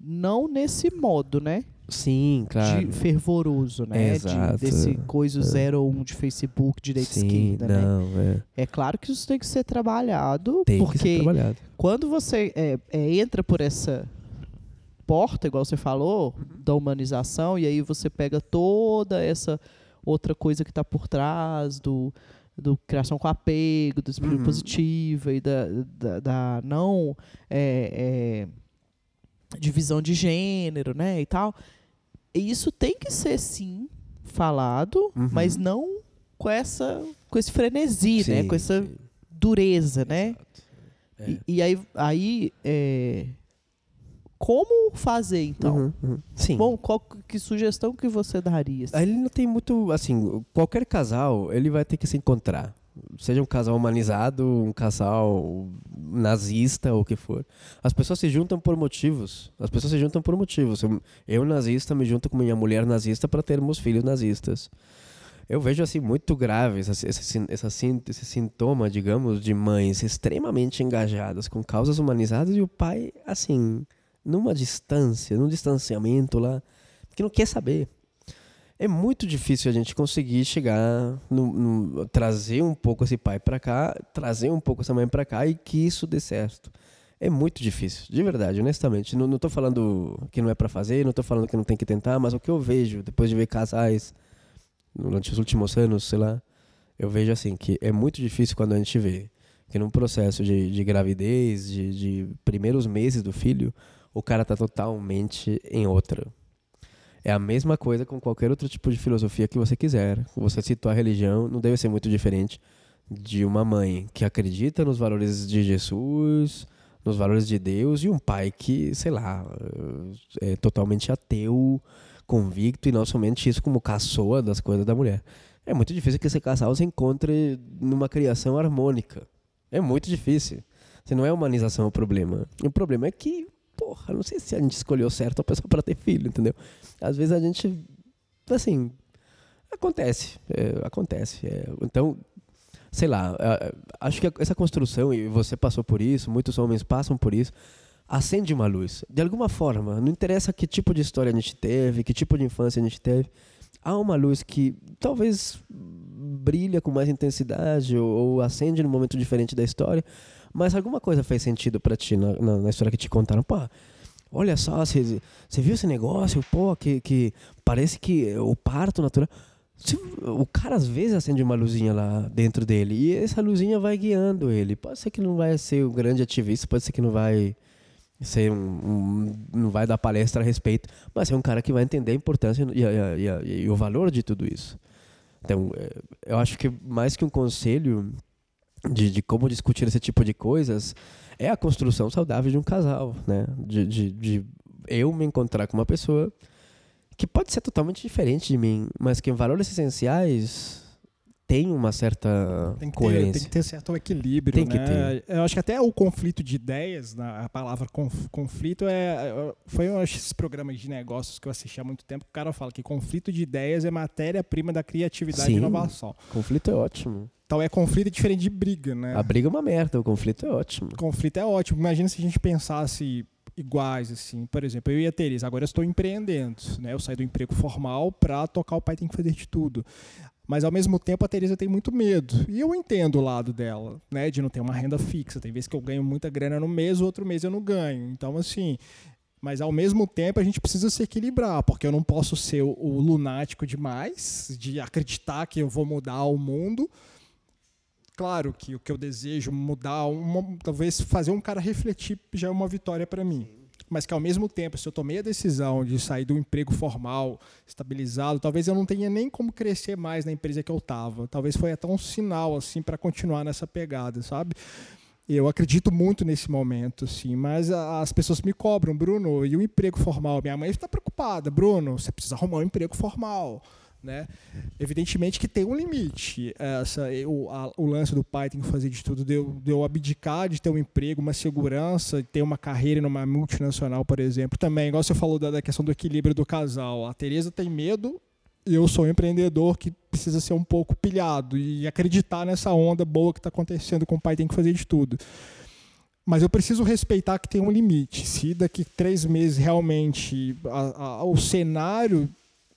não nesse modo, né? Sim, claro. De fervoroso, né? Exato. De, desse coisa É. 0 ou 1 de Facebook, direita e Sim, esquerda, né? não, é. É claro que isso tem que ser trabalhado, Tem que ser porque trabalhado. quando você é, é, entra por essa porta, igual você falou, da humanização, e aí você pega toda essa outra coisa que está por trás do, do criação com apego, do espírito Uhum. positivo e da, da, da não é, é, divisão de gênero, né, e tal. E isso tem que ser, sim, falado, Uhum. mas não com essa com esse frenesi, né, Sim, com essa sim. dureza, né? É. E, e aí, aí é, como fazer então? Uhum, uhum. Sim. Bom, qual que sugestão que você daria? assim? Aí ele não tem muito, assim, qualquer casal, ele vai ter que se encontrar. Seja um casal humanizado, um casal nazista ou o que for. As pessoas se juntam por motivos. As pessoas se juntam por motivos. Eu, eu nazista, me junto com minha mulher nazista para termos filhos nazistas. Eu vejo assim muito sin- essa sin- esse sintoma, digamos, de mães extremamente engajadas com causas humanizadas e o pai, assim, numa distância, num distanciamento lá, que não quer saber. É muito difícil a gente conseguir chegar, no, no- trazer um pouco esse pai para cá, trazer um pouco essa mãe para cá e que isso dê certo. É muito difícil, de verdade, honestamente. Não, tô falando que não é para fazer, não tô falando que não tem que tentar, mas o que eu vejo depois de ver casais durante os últimos anos, sei lá, eu vejo assim que é muito difícil quando a gente vê que num processo de, de gravidez, de, de primeiros meses do filho, o cara tá totalmente em outra. É a mesma coisa com qualquer outro tipo de filosofia que você quiser. Você citou a religião, não deve ser muito diferente de uma mãe que acredita nos valores de Jesus, nos valores de Deus, e um pai que, sei lá, é totalmente ateu, convicto, e não somente isso como caçoa das coisas da mulher. É muito difícil que esse casal se encontre numa criação harmônica. É muito difícil. Se não é humanização o problema. O problema é que, porra, não sei se a gente escolheu certo a pessoa para ter filho, entendeu? Às vezes a gente, assim, acontece, é, acontece. é. então, sei lá, acho que essa construção, e você passou por isso, muitos homens passam por isso, acende uma luz. De alguma forma, não interessa que tipo de história a gente teve, que tipo de infância a gente teve, há uma luz que talvez brilha com mais intensidade ou, ou acende num momento diferente da história, mas alguma coisa fez sentido para ti na, na, na história que te contaram. Pô, olha só, você viu esse negócio? Pô, que, que parece que o parto natural. Se- O cara às vezes acende uma luzinha lá dentro dele e essa luzinha vai guiando ele. Pode ser que não vai ser o grande ativista, pode ser que não vai ser um, um- não vai dar palestra a respeito, mas é um cara que vai entender a importância e, e a- e a- e o valor de tudo isso. Então, é, eu acho que mais que um conselho de, de como discutir esse tipo de coisas, é a construção saudável de um casal, né? De, de, de eu me encontrar com uma pessoa que pode ser totalmente diferente de mim, mas que em valores essenciais tem uma certa Tem que, ter, coerência. tem que ter certo equilíbrio, Tem que né? Eu acho que até o conflito de ideias, na- a palavra conf- conflito é foi um desses programas de negócios que eu assisti há muito tempo, o cara fala que conflito de ideias é matéria-prima da criatividade Sim. e inovação. Conflito é ótimo. Então é conflito diferente de briga, né? A briga é uma merda, o conflito é ótimo. conflito é ótimo. Imagina se a gente pensasse iguais, assim. Por exemplo, eu e a Teresa, agora eu estou empreendendo, né? Eu saí do emprego formal para tocar o pai tem que fazer de tudo. Mas ao mesmo tempo a Teresa tem muito medo. E eu entendo o lado dela, né? De não ter uma renda fixa. Tem vezes que eu ganho muita grana no mês, outro mês eu não ganho. Então, assim. Mas ao mesmo tempo a gente precisa se equilibrar, porque eu não posso ser o, lunático demais, de acreditar que eu vou mudar o mundo, claro que o que eu desejo mudar, uma- talvez fazer um cara refletir já é uma vitória para mim. Mas que ao mesmo tempo, se eu tomei a decisão de sair do emprego formal, estabilizado, talvez eu não tenha nem como crescer mais na empresa que eu estava. Talvez foi até um sinal assim para continuar nessa pegada, sabe? Eu acredito muito nesse momento, assim, mas as pessoas me cobram, Bruno, e o emprego formal? Minha mãe está preocupada, Bruno, você precisa arrumar um emprego formal, né? Evidentemente que tem um limite. Essa, o, a- o lance do pai tem que fazer de tudo, de eu, de eu abdicar de ter um emprego, uma segurança, ter uma carreira numa multinacional, por exemplo. Também, igual você falou da, da questão do equilíbrio do casal. A Tereza tem medo e eu sou um empreendedor que precisa ser um pouco pilhado e acreditar nessa onda boa que está acontecendo com o pai tem que fazer de tudo. Mas eu preciso respeitar que tem um limite. Se daqui três meses realmente a- a- o cenário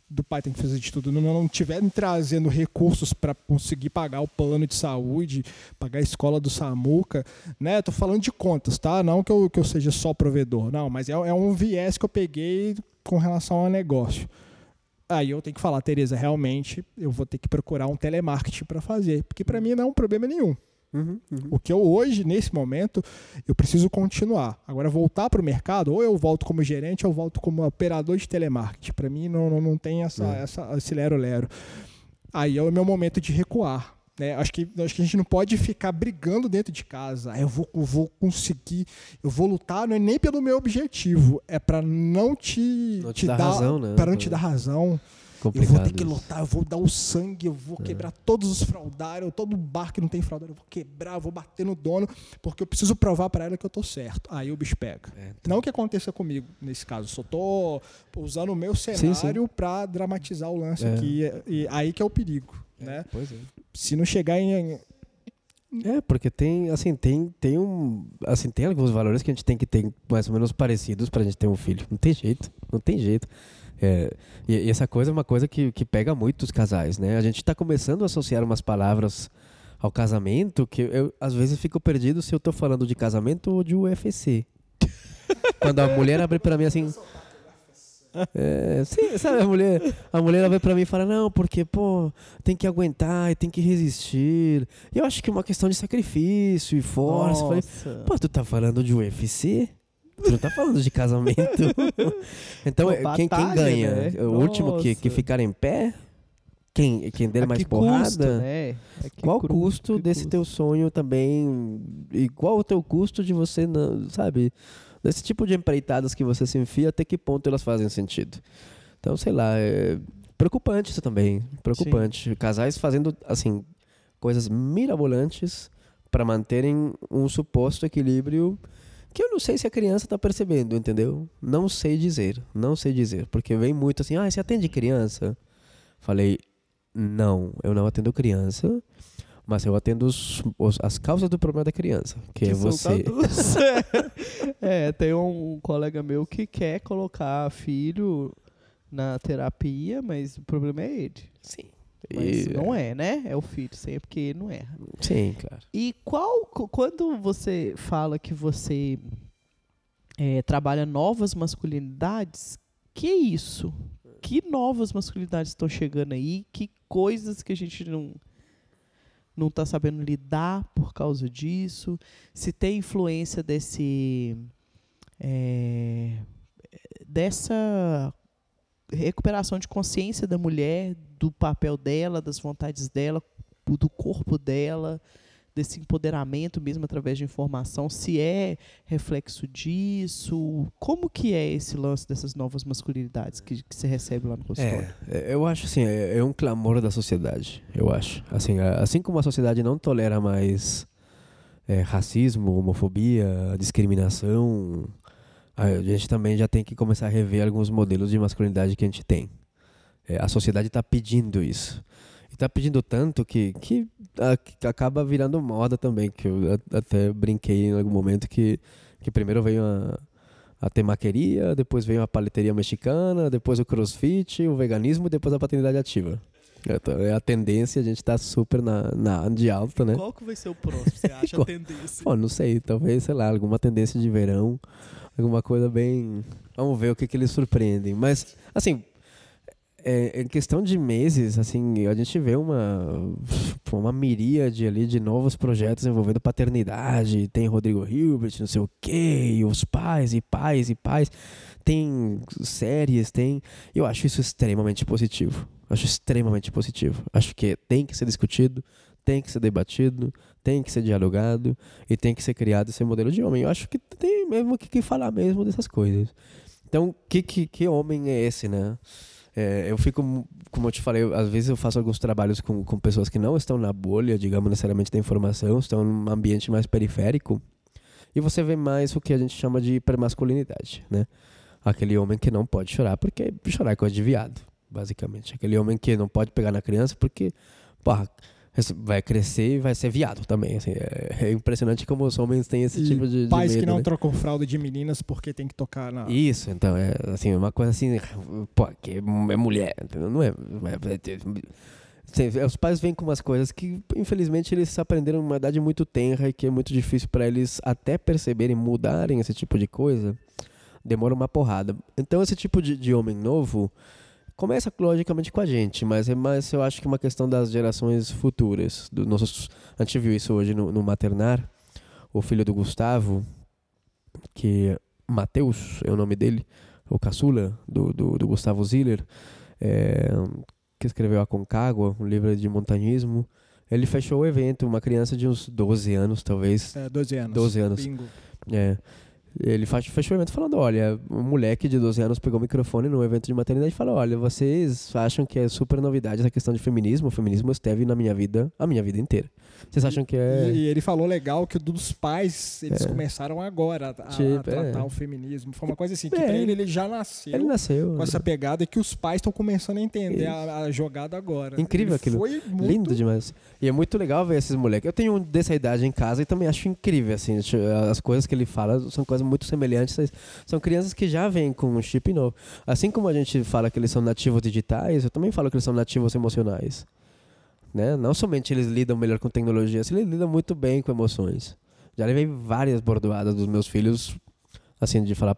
do pai tem que fazer de tudo não, não tiver trazendo recursos para conseguir pagar o plano de saúde, pagar a escola do Samuca, né? Tô falando de contas, tá? Não que eu, que eu seja só provedor, não, mas é, é um viés que eu peguei com relação ao negócio. Aí eu tenho que falar, Tereza, realmente eu vou ter que procurar um telemarketing para fazer, porque para mim não é um problema nenhum. Uhum, uhum. O que eu hoje, nesse momento, eu preciso continuar. Agora, voltar para o mercado, ou eu volto como gerente, ou eu volto como operador de telemarketing. Para mim, não, não, não tem essa, É. essa, esse lero-lero. Aí é o meu momento de recuar. Né? Acho, que, acho que a gente não pode ficar brigando dentro de casa. Ah, eu vou, eu vou conseguir, eu vou lutar, não é nem pelo meu objetivo, é para não te, Não te dar razão, né? Para não te dar razão. Eu Complicado vou ter que isso. lutar, eu vou dar o sangue, eu vou quebrar todos os fraudários, todo bar que não tem fraudário, eu vou quebrar, eu vou bater no dono, porque eu preciso provar para ela que eu tô certo. Aí o bicho pega. É, Não que aconteça comigo nesse caso, só tô usando o meu cenário para dramatizar o lance É. aqui. E aí que é o perigo, né? Pois é. Se não chegar em É, porque tem, assim, tem, tem um, assim, tem alguns valores que a gente tem que ter mais ou menos parecidos pra gente ter um filho. Não tem jeito, não tem jeito. É, e, e essa coisa é uma coisa que, que pega muito os casais, né? A gente tá começando a associar umas palavras ao casamento que eu, às vezes, fico perdido se eu tô falando de casamento ou de UFC. Quando a mulher abre pra mim assim... É, sim, sabe, a mulher, a mulher ela vem pra mim e fala, não, porque, pô, tem que aguentar e tem que resistir. E eu acho que é uma questão de sacrifício e força. Eu Falei, Nossa. pô, tu tá falando de UFC? Tu não tá falando de casamento? então, Pô, é, quem, quem batalha, ganha? né? O último que, que ficar em pé? Quem, quem der mais porrada? custo, né? Qual o custo desse custo? teu sonho também? E qual o teu custo de você, não, sabe? Desse tipo de empreitadas que você se enfia, até que ponto elas fazem sentido? Então, sei lá, é preocupante isso também. Preocupante. Casais fazendo, assim, coisas mirabolantes para manterem um suposto equilíbrio que eu não sei se a criança tá percebendo, entendeu? Não sei dizer, não sei dizer. Porque vem muito assim, ah, você atende criança? Falei, não, eu não atendo criança, mas eu atendo os- os- as causas do problema da criança, que, é são você. é, tem um colega meu que quer colocar filho na terapia, mas o problema é ele. Sim. Mas E- não é, né? É o filho, sempre que ele não erra. Sim, claro. E qual, qu- quando você fala que você é, trabalha novas masculinidades, que é isso? Que novas masculinidades estão chegando aí? Que coisas que a gente não não está sabendo lidar por causa disso? Se tem influência desse é, dessa recuperação de consciência da mulher, do papel dela, das vontades dela, do corpo dela, desse empoderamento mesmo através de informação, se é reflexo disso, como que é esse lance dessas novas masculinidades que, que você recebe lá no consultório? É, eu acho assim, é, é um clamor da sociedade, eu acho. Assim, assim como a sociedade não tolera mais é, racismo, homofobia, discriminação, a gente também já tem que começar a rever alguns modelos de masculinidade que a gente tem. É, a sociedade está pedindo isso. E está pedindo tanto que, que, a, que, acaba virando moda também. Que eu até brinquei em algum momento que, que primeiro veio a, a temaqueria, depois veio a paleteria mexicana, depois o crossfit, o veganismo e depois a paternidade ativa. É a tendência, a gente tá super na, na de alta, né? Qual que vai ser o próximo, você acha a tendência? Pô, não sei, talvez, sei lá, alguma tendência de verão alguma coisa bem. Vamos ver o que, que eles surpreendem. Mas, assim, é, em questão de meses, assim, a gente vê uma, uma miríade ali de novos projetos envolvendo paternidade. Tem Rodrigo Hilbert, não sei o quê, e os pais, e pais, e pais. Tem séries, tem. Eu acho isso extremamente positivo. Acho extremamente positivo. Acho que tem que ser discutido, tem que ser debatido, tem que ser dialogado e tem que ser criado esse modelo de homem. Eu acho que tem mesmo que, que falar mesmo dessas coisas. Então, que, que, que homem é esse, né? É, eu fico, como eu te falei, às vezes eu faço alguns trabalhos com, com pessoas que não estão na bolha, digamos, necessariamente da informação, estão num ambiente mais periférico, e você vê mais o que a gente chama de hipermasculinidade, né? Aquele homem que não pode chorar porque chorar é coisa de viado, basicamente. Aquele homem que não pode pegar na criança porque, porra, vai crescer e vai ser viado também. Assim, é, é, impressionante como os homens têm esse e tipo de, de pais medo, que não né? trocam fralda de meninas porque tem que tocar na isso então é assim uma coisa assim pô que é mulher não é, é, é, os pais vêm com umas coisas que infelizmente eles aprenderam uma idade muito tenra e que é muito difícil para eles até perceberem mudarem esse tipo de coisa demora uma porrada então esse tipo de, de homem novo começa logicamente com a gente, mas é mais eu acho que uma questão das gerações futuras. Do nossos, a gente viu isso hoje no, no maternar. O filho do Gustavo, que Mateus é o nome dele, o caçula do, do, do Gustavo Ziller, é, que escreveu A Concagua, um livro de montanhismo. Ele fechou o evento, uma criança de uns 12 anos, talvez. É, 12 anos. 12 anos. Bingo. É. Ele fechou o evento falando: olha, um moleque de 12 anos pegou o microfone no evento de maternidade e falou: olha, vocês acham que é super novidade essa questão de feminismo? O feminismo esteve na minha vida a minha vida inteira. Vocês acham que é. E, ele falou legal que o dos pais, eles é. começaram agora a, tipo, a tratar é. o feminismo. Foi uma coisa assim, que é. pra ele ele já nasceu, ele nasceu com essa pegada e que os pais estão começando a entender a, a, jogada agora. Incrível ele aquilo. Foi muito... Lindo demais. E é muito legal ver esses moleques. Eu tenho um dessa idade em casa e também acho incrível, assim. As coisas que ele fala são coisas muito semelhantes. São crianças que já vêm com um chip novo. Assim como a gente fala que eles são nativos digitais, eu também falo que eles são nativos emocionais. Né? Não somente eles lidam melhor com tecnologia, eles lidam muito bem com emoções. Já levei várias bordoadas dos meus filhos, assim, de falar,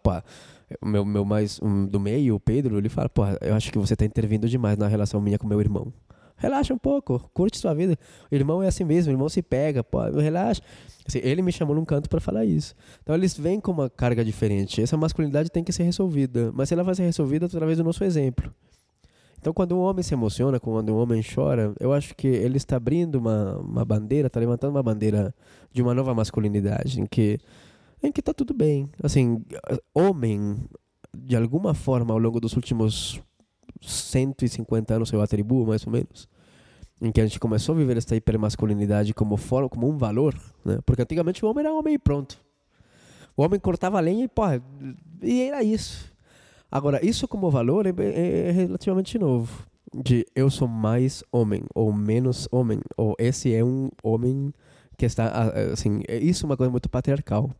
o meu, meu mais um, do meio, o Pedro, ele fala, pô, eu acho que você está intervindo demais na relação minha com meu irmão. Relaxa um pouco, curte sua vida. O irmão é assim mesmo, o irmão se pega, pô, relaxa. Assim, ele me chamou num canto para falar isso. Então eles vêm com uma carga diferente. Essa masculinidade tem que ser resolvida, mas ela vai ser resolvida através do nosso exemplo. Então, quando um homem se emociona, quando um homem chora, eu acho que ele está abrindo uma, uma bandeira, está levantando uma bandeira de uma nova masculinidade, em que em que está tudo bem. Assim, homem, de alguma forma, ao longo dos últimos 150 anos, eu atribuo mais ou menos, em que a gente começou a viver essa hipermasculinidade como forma, como um valor, né? Porque antigamente o homem era homem e pronto. O homem cortava lenha e, porra, e era isso. Agora, isso como valor é, é, é, relativamente novo. De eu sou mais homem ou menos homem, ou esse é um homem que está assim, é isso é uma coisa muito patriarcal,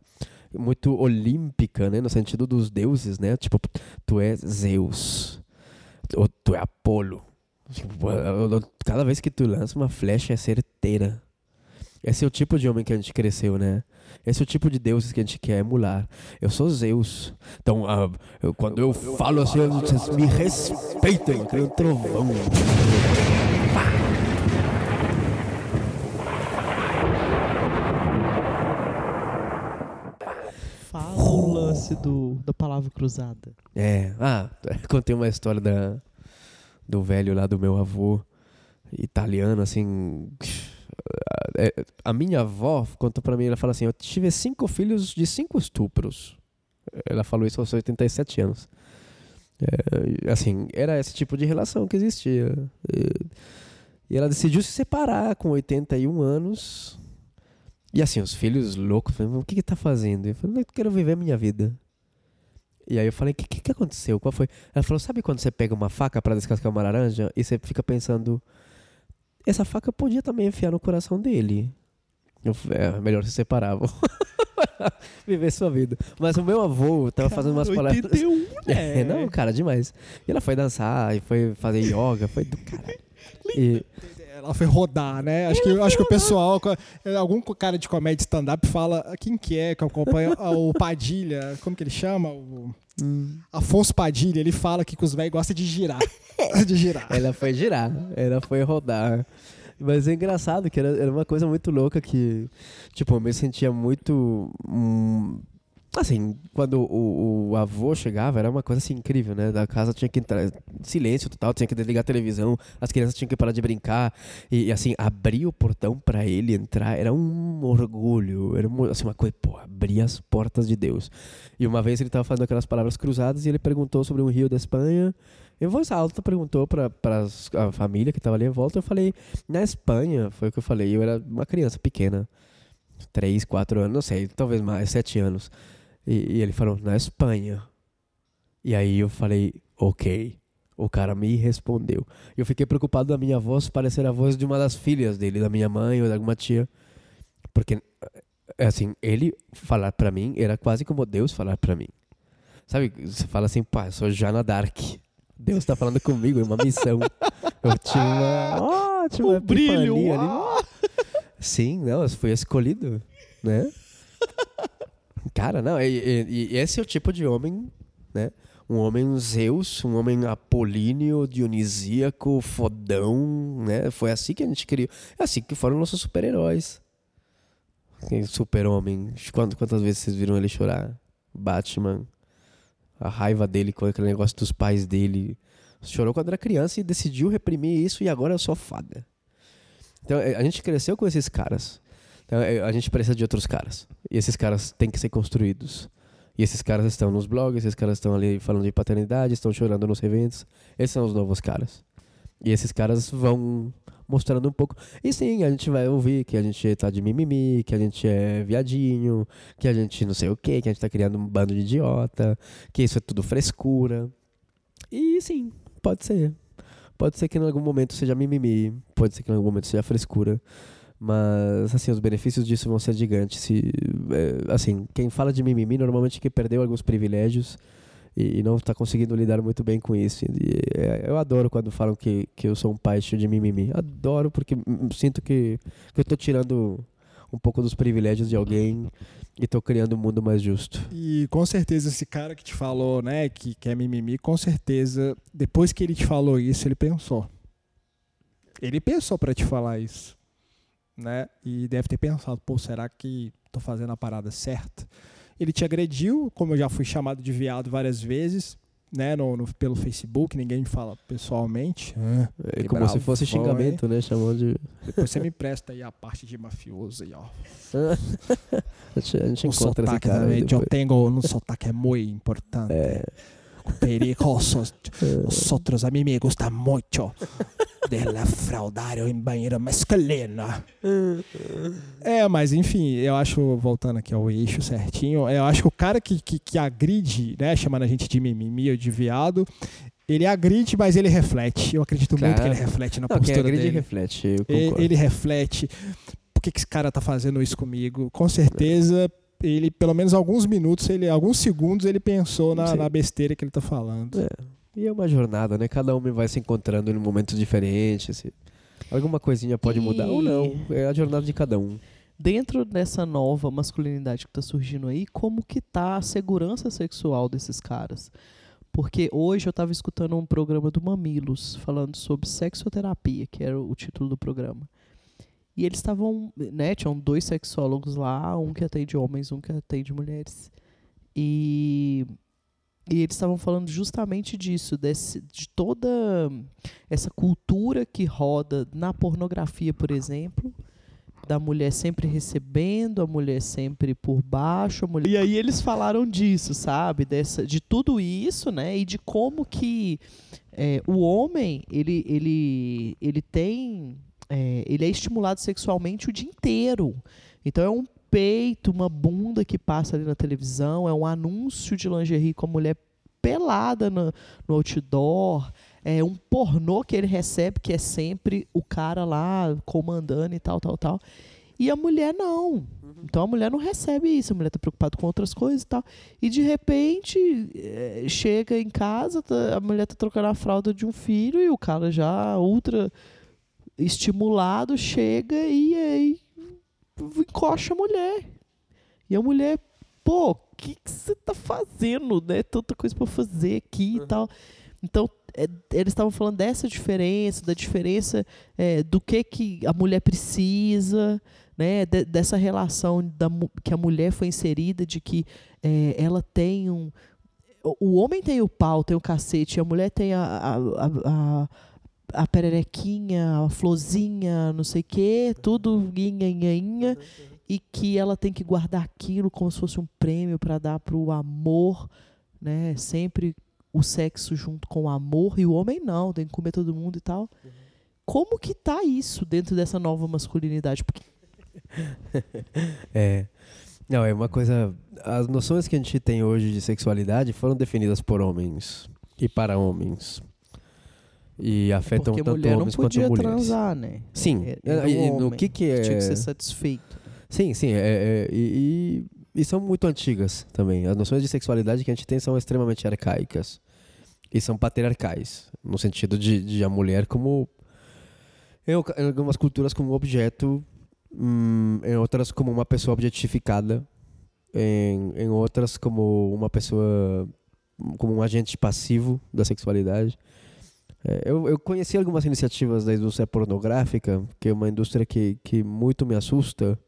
muito olímpica, né, no sentido dos deuses, né? Tipo, tu és Zeus, ou tu é Apolo. Tipo, cada vez que tu lança uma flecha é certeira. Esse é o tipo de homem que a gente cresceu, né? Esse é o tipo de deuses que a gente quer emular. Eu sou Zeus. Então, uh, eu, quando eu falo assim, vocês me respeitem. Quero um trovão. Fala o lance lance do, da palavra cruzada. É, ah, contei uma história da, do velho lá do meu avô, italiano, assim. É, A minha avó contou pra mim, ela fala assim: Eu tive cinco filhos de cinco estupros. Ela falou isso aos 87 anos. É, assim, era esse tipo de relação que existia. E, ela decidiu se separar com 81 anos. E assim, os filhos loucos, falaram, o que que tá fazendo? Eu falei, eu quero viver a minha vida. E aí eu falei, o que, que que aconteceu? Qual foi? Ela falou, sabe quando você pega uma faca para descascar uma laranja e você fica pensando, essa faca podia também enfiar no coração dele. Eu é, melhor se separar, vou viver sua vida. Mas o meu avô tava fazendo umas palestras. 81, É, não, cara, demais. E ela foi dançar, e foi fazer yoga, foi do caralho. E, Ela foi rodar, né? Acho que, acho que o pessoal, algum cara de comédia stand-up fala, quem que é que acompanha Ah, o Padilha, como que ele chama? O Afonso Padilha, ele fala que os velhos gostam de girar. de girar. ela foi girar, ela foi rodar. Mas é engraçado que era, era uma coisa muito louca que, tipo, eu me sentia muito. hum, assim, quando o, o avô chegava, era uma coisa assim incrível, né? Da casa tinha que entrar. Silêncio total, tinha que desligar a televisão, as crianças tinham que parar de brincar. E, e, assim, abrir o portão pra ele entrar era um orgulho. Era uma, assim, uma coisa, pô, abrir as portas de Deus. E uma vez ele tava fazendo aquelas palavras cruzadas e ele perguntou sobre um rio da Espanha. Em voz alta, perguntou pra a família que tava ali em volta. Eu falei, na Espanha, foi o que eu falei. Eu era uma criança pequena, três, quatro anos, não sei, talvez mais, sete anos. E, e ele falou, na Espanha. E aí eu falei, ok. O cara me respondeu. Eu fiquei preocupado da minha voz parecer a voz de uma das filhas dele, da minha mãe ou de alguma tia. Porque, é assim, ele falar pra mim era quase como Deus falar pra mim. Sabe, você fala assim, pá, eu sou Jana Dark. Deus tá falando comigo, é uma missão. Eu tinha uma, Um brilho, ali. Sim, não, eu fui escolhido, né? Cara, não, e, e- e esse é o tipo de homem, né? Um homem Zeus, um homem apolíneo, dionisíaco, fodão, né? Foi assim que a gente criou. É assim que foram nossos super-heróis. Quem- Super-homem. Quantas, vezes vocês viram ele chorar? Batman. A raiva dele com aquele negócio dos pais dele. Chorou quando era criança e decidiu reprimir isso e agora eu sou fada. Então eh, a gente cresceu com esses caras. Então, eh, a gente precisa de outros caras. E esses caras têm que ser construídos. E esses caras estão nos blogs, esses caras estão ali falando de paternidade, estão chorando nos eventos. Esses são os novos caras. E esses caras vão mostrando um pouco. E sim, a gente vai ouvir que a gente tá de mimimi, que a gente é viadinho, que a gente não sei o quê, que a gente tá criando um bando de idiota, que isso é tudo frescura. E sim, pode ser. Pode ser que em algum momento seja mimimi, pode ser que em algum momento seja frescura. Mas, assim, os benefícios disso vão ser gigantes. Se, é, assim, quem fala de mimimi normalmente é que perdeu alguns privilégios e, e não está conseguindo lidar muito bem com isso. E, é, eu adoro quando falam que, que eu sou um pai cheio de mimimi. Adoro porque sinto que, que eu estou tirando um pouco dos privilégios de alguém e estou criando um mundo mais justo. E com certeza esse cara que te falou, né, que quer mimimi, com certeza, depois que ele te falou isso, ele pensou. Ele pensou pra te falar isso, né? E deve ter pensado, pô, será que tô fazendo a parada certa? Ele te agrediu, como eu já fui chamado de viado várias vezes, né, no, no- pelo Facebook, ninguém me fala pessoalmente. Ah, É que como se fosse foi. xingamento, né? Chamando de. Depois você me empresta aí a parte de mafioso aí, ó. A gente, a gente O encontra esse sotaque cara. também, eu tenho um sotaque muito importante. É. Perigosos. Nosotros a mí me gusta mucho del fraudário em banheiro masculino. É, mas enfim, eu acho, voltando aqui ao eixo certinho, eu acho que o cara que, que, que agride, né, chamando a gente de mimimi ou de viado, ele agride, mas ele reflete. Eu acredito muito que Claro. ele reflete na Não, quem postura agride dele. reflete, eu E- concordo. Ele reflete. Por que, que esse cara tá fazendo isso comigo? Com certeza, ele, pelo menos alguns minutos, ele, alguns segundos, ele pensou na, na besteira que ele tá falando. É. E é uma jornada, né? Cada homem vai se encontrando em momentos diferentes. se- Alguma coisinha pode mudar ou E- não. É a jornada de cada um. Dentro dessa nova masculinidade que tá surgindo aí, como que tá a segurança sexual desses caras? Porque hoje eu tava escutando um programa do Mamilos falando sobre sexoterapia, que era o título do programa. E eles estavam, né, tinham dois sexólogos lá, um que atende homens, um que atende mulheres. E, e eles estavam falando justamente disso, desse, de toda essa cultura que roda na pornografia, por exemplo, da mulher sempre recebendo, a mulher sempre por baixo, mulher... E aí eles falaram disso, sabe? Dessa, de tudo isso, né? E de como que é, o homem, ele, ele, ele tem... É, ele é estimulado sexualmente o dia inteiro. Então é um peito, uma bunda que passa ali na televisão, é um anúncio de lingerie com a mulher pelada no, no outdoor, é um pornô que ele recebe que é sempre o cara lá comandando e tal, tal, tal. E a mulher não. Então a mulher não recebe isso, a mulher está preocupada com outras coisas e tal. E de repente é, chega em casa, tá, a mulher está trocando a fralda de um filho e o cara já ultra estimulado chega e aí encoxa a mulher. E a mulher, pô, o que você tá fazendo, né? Tanta coisa para fazer aqui uhum. e tal. Então, é, eles estavam falando dessa diferença, da diferença é, do que, que a mulher precisa, né? De, dessa relação da, que a mulher foi inserida, de que é, ela tem um. O homem tem o pau, tem o cacete, a mulher tem a, a, a, a a pererequinha, a florzinha, não sei o quê, tudo guinha, guinha, e que ela tem que guardar aquilo como se fosse um prêmio para dar para o amor, né? Sempre o sexo junto com o amor e o homem não, tem que comer todo mundo e tal. Como que tá isso dentro dessa nova masculinidade? Porque... é. Não, é uma coisa. As noções que a gente tem hoje de sexualidade foram definidas por homens e para homens. E afetam Porque tanto homens quanto mulheres. transar, né? Sim. Era e, o no que que é. Tinha que ser satisfeito. Sim, sim. É, é, e, e, e são muito antigas também. As noções de sexualidade que a gente tem são extremamente arcaicas. E são patriarcais. No sentido de, de a mulher como. Em algumas culturas, como objeto. Hum, em outras, como uma pessoa objetificada. Em, em outras, como uma pessoa. Como um agente passivo da sexualidade. É, eu, eu conheci algumas iniciativas da indústria pornográfica, que é uma indústria que, que muito me assusta.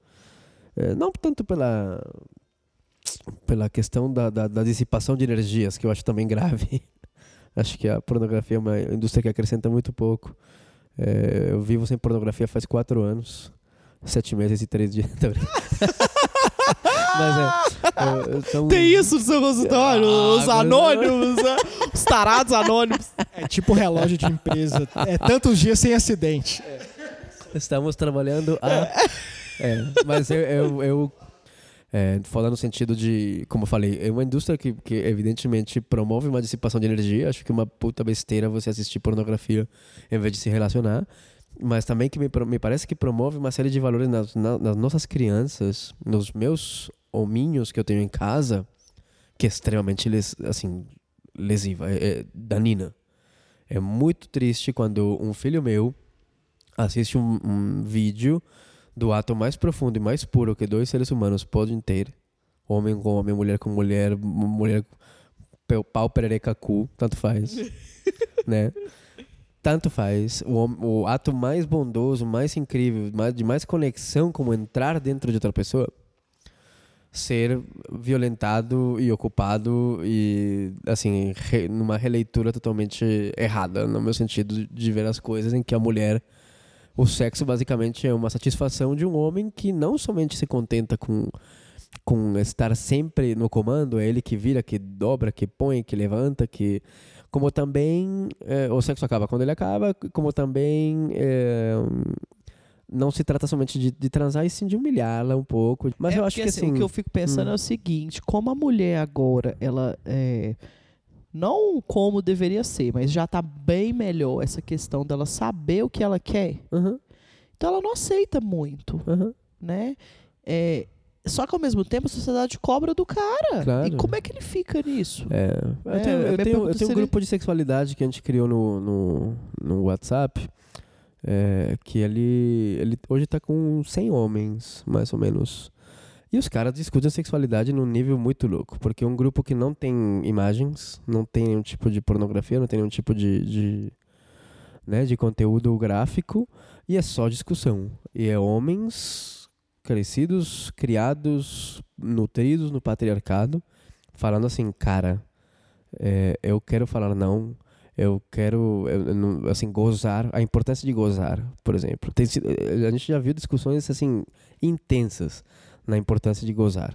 É, não tanto pela, pela questão da, da, da, dissipação de energias, que eu acho também grave. acho que a pornografia é uma indústria que acrescenta muito pouco. É, eu vivo sem pornografia faz quatro anos, sete meses e três dias. Mas é. Então... Tem isso no seu consultório? Ah, os anônimos, né? os tarados anônimos. É tipo relógio de empresa. É tantos dias sem acidente. É. Estamos trabalhando a. É, mas eu, eu, eu é, falando no sentido de, como eu falei, é uma indústria que, que evidentemente promove uma dissipação de energia. Acho que é uma puta besteira você assistir pornografia em vez de se relacionar. Mas também que me, me parece que promove uma série de valores nas, nas nossas crianças, nos meus hominhos que eu tenho em casa, que é extremamente les, assim, lesiva, é, é danina. É muito triste quando um filho meu assiste um, um vídeo do ato mais profundo e mais puro que dois seres humanos podem ter, homem com homem, mulher com mulher, mulher pau perereca cu, tanto faz, né? Tanto faz. O, o ato mais bondoso, mais incrível, mais, de mais conexão, como entrar dentro de outra pessoa, ser violentado e ocupado e assim re, numa releitura totalmente errada no meu sentido de ver as coisas em que a mulher o sexo basicamente é uma satisfação de um homem que não somente se contenta com com estar sempre no comando, é ele que vira, que dobra, que põe, que levanta, que como também é, o sexo acaba quando ele acaba, como também é, não se trata somente de, de transar e sim de humilhá-la um pouco. Mas é eu acho que assim, o que eu fico pensando hum. é o seguinte: como a mulher agora, ela é, não como deveria ser, mas já está bem melhor essa questão dela saber o que ela quer. Uhum. Então ela não aceita muito, uhum. né? É, só que ao mesmo tempo a sociedade cobra do cara. Claro. E como é que ele fica nisso? É. Eu É, tenho, eu minha tenho, eu tenho um grupo de sexualidade que a gente criou no, no, no WhatsApp. é, que ele, ele hoje tá com 100 homens, mais ou menos. E os caras discutem sexualidade num nível muito louco. Porque é um grupo que não tem imagens, não tem nenhum tipo de pornografia, não tem nenhum tipo de, de, né, de conteúdo gráfico. E é só discussão. E é homens crescidos, criados, nutridos no patriarcado, falando assim, cara, é, eu quero falar não, eu quero, eu, assim, gozar, a importância de gozar, por exemplo. Tem a gente já viu discussões, assim, intensas na importância de gozar.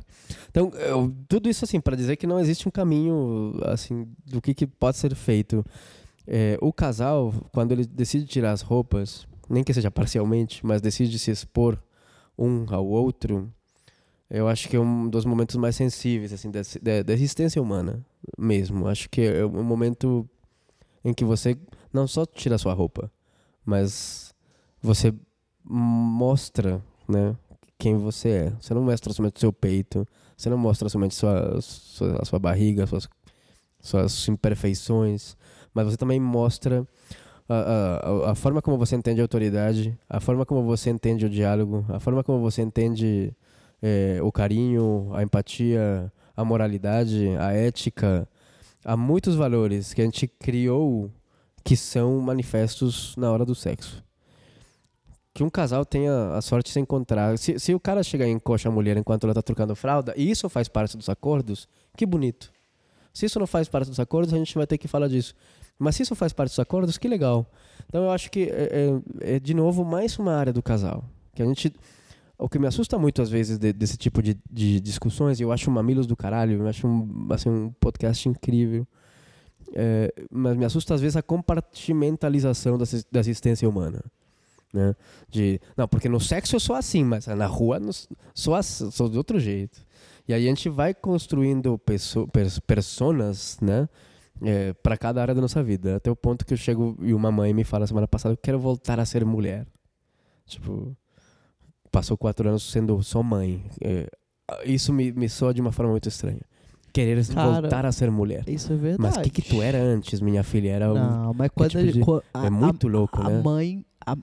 Então, eu- tudo isso, assim, para dizer que não existe um caminho, assim, do que, que pode ser feito. É, o casal, quando ele decide tirar as roupas, nem que seja parcialmente, mas decide se expor um ao outro, eu acho que é um dos momentos mais sensíveis assim da, da, existência humana mesmo. Acho que é um momento em que você não só tira sua roupa, mas você mostra, né, quem você é. Você não mostra somente seu peito, você não mostra somente sua, sua, a sua barriga, suas, suas imperfeições, mas você também mostra a, a, a forma como você entende a autoridade, a forma como você entende o diálogo, a forma como você entende eh, o carinho, a empatia, a moralidade, a ética. Há muitos valores que a gente criou que são manifestos na hora do sexo. Que um casal tenha a sorte de se encontrar. Se, se o cara chegar e encoxa a mulher enquanto ela está trocando fralda, e isso faz parte dos acordos, que bonito. Se isso não faz parte dos acordos, a gente vai ter que falar disso. Mas se isso faz parte dos acordos, que legal. Então eu acho que é, é- é, de novo mais uma área do casal. Que a gente. O que me assusta muito às vezes de- desse tipo de, de discussões, e eu acho o Mamilos do caralho, eu acho um, assim, um podcast incrível. É, mas me assusta às vezes a compartimentalização da, da existência humana. Né? De, não, porque no sexo eu sou assim, mas na rua s- sou, sou de outro jeito. E aí a gente vai construindo pesso, pers, personas, né? Para cada área da nossa vida. Até o ponto que eu chego e uma mãe me fala semana passada, eu quero voltar a ser mulher. Tipo, passou quatro anos sendo só mãe. É, isso me, me soa de uma forma muito estranha. Querer Cara, voltar a ser mulher. Isso é verdade. Mas o que, que tu era antes, minha filha? Era um- Não, mas quando tipo ele- de- a, é muito louco, a, né? A mãe, a,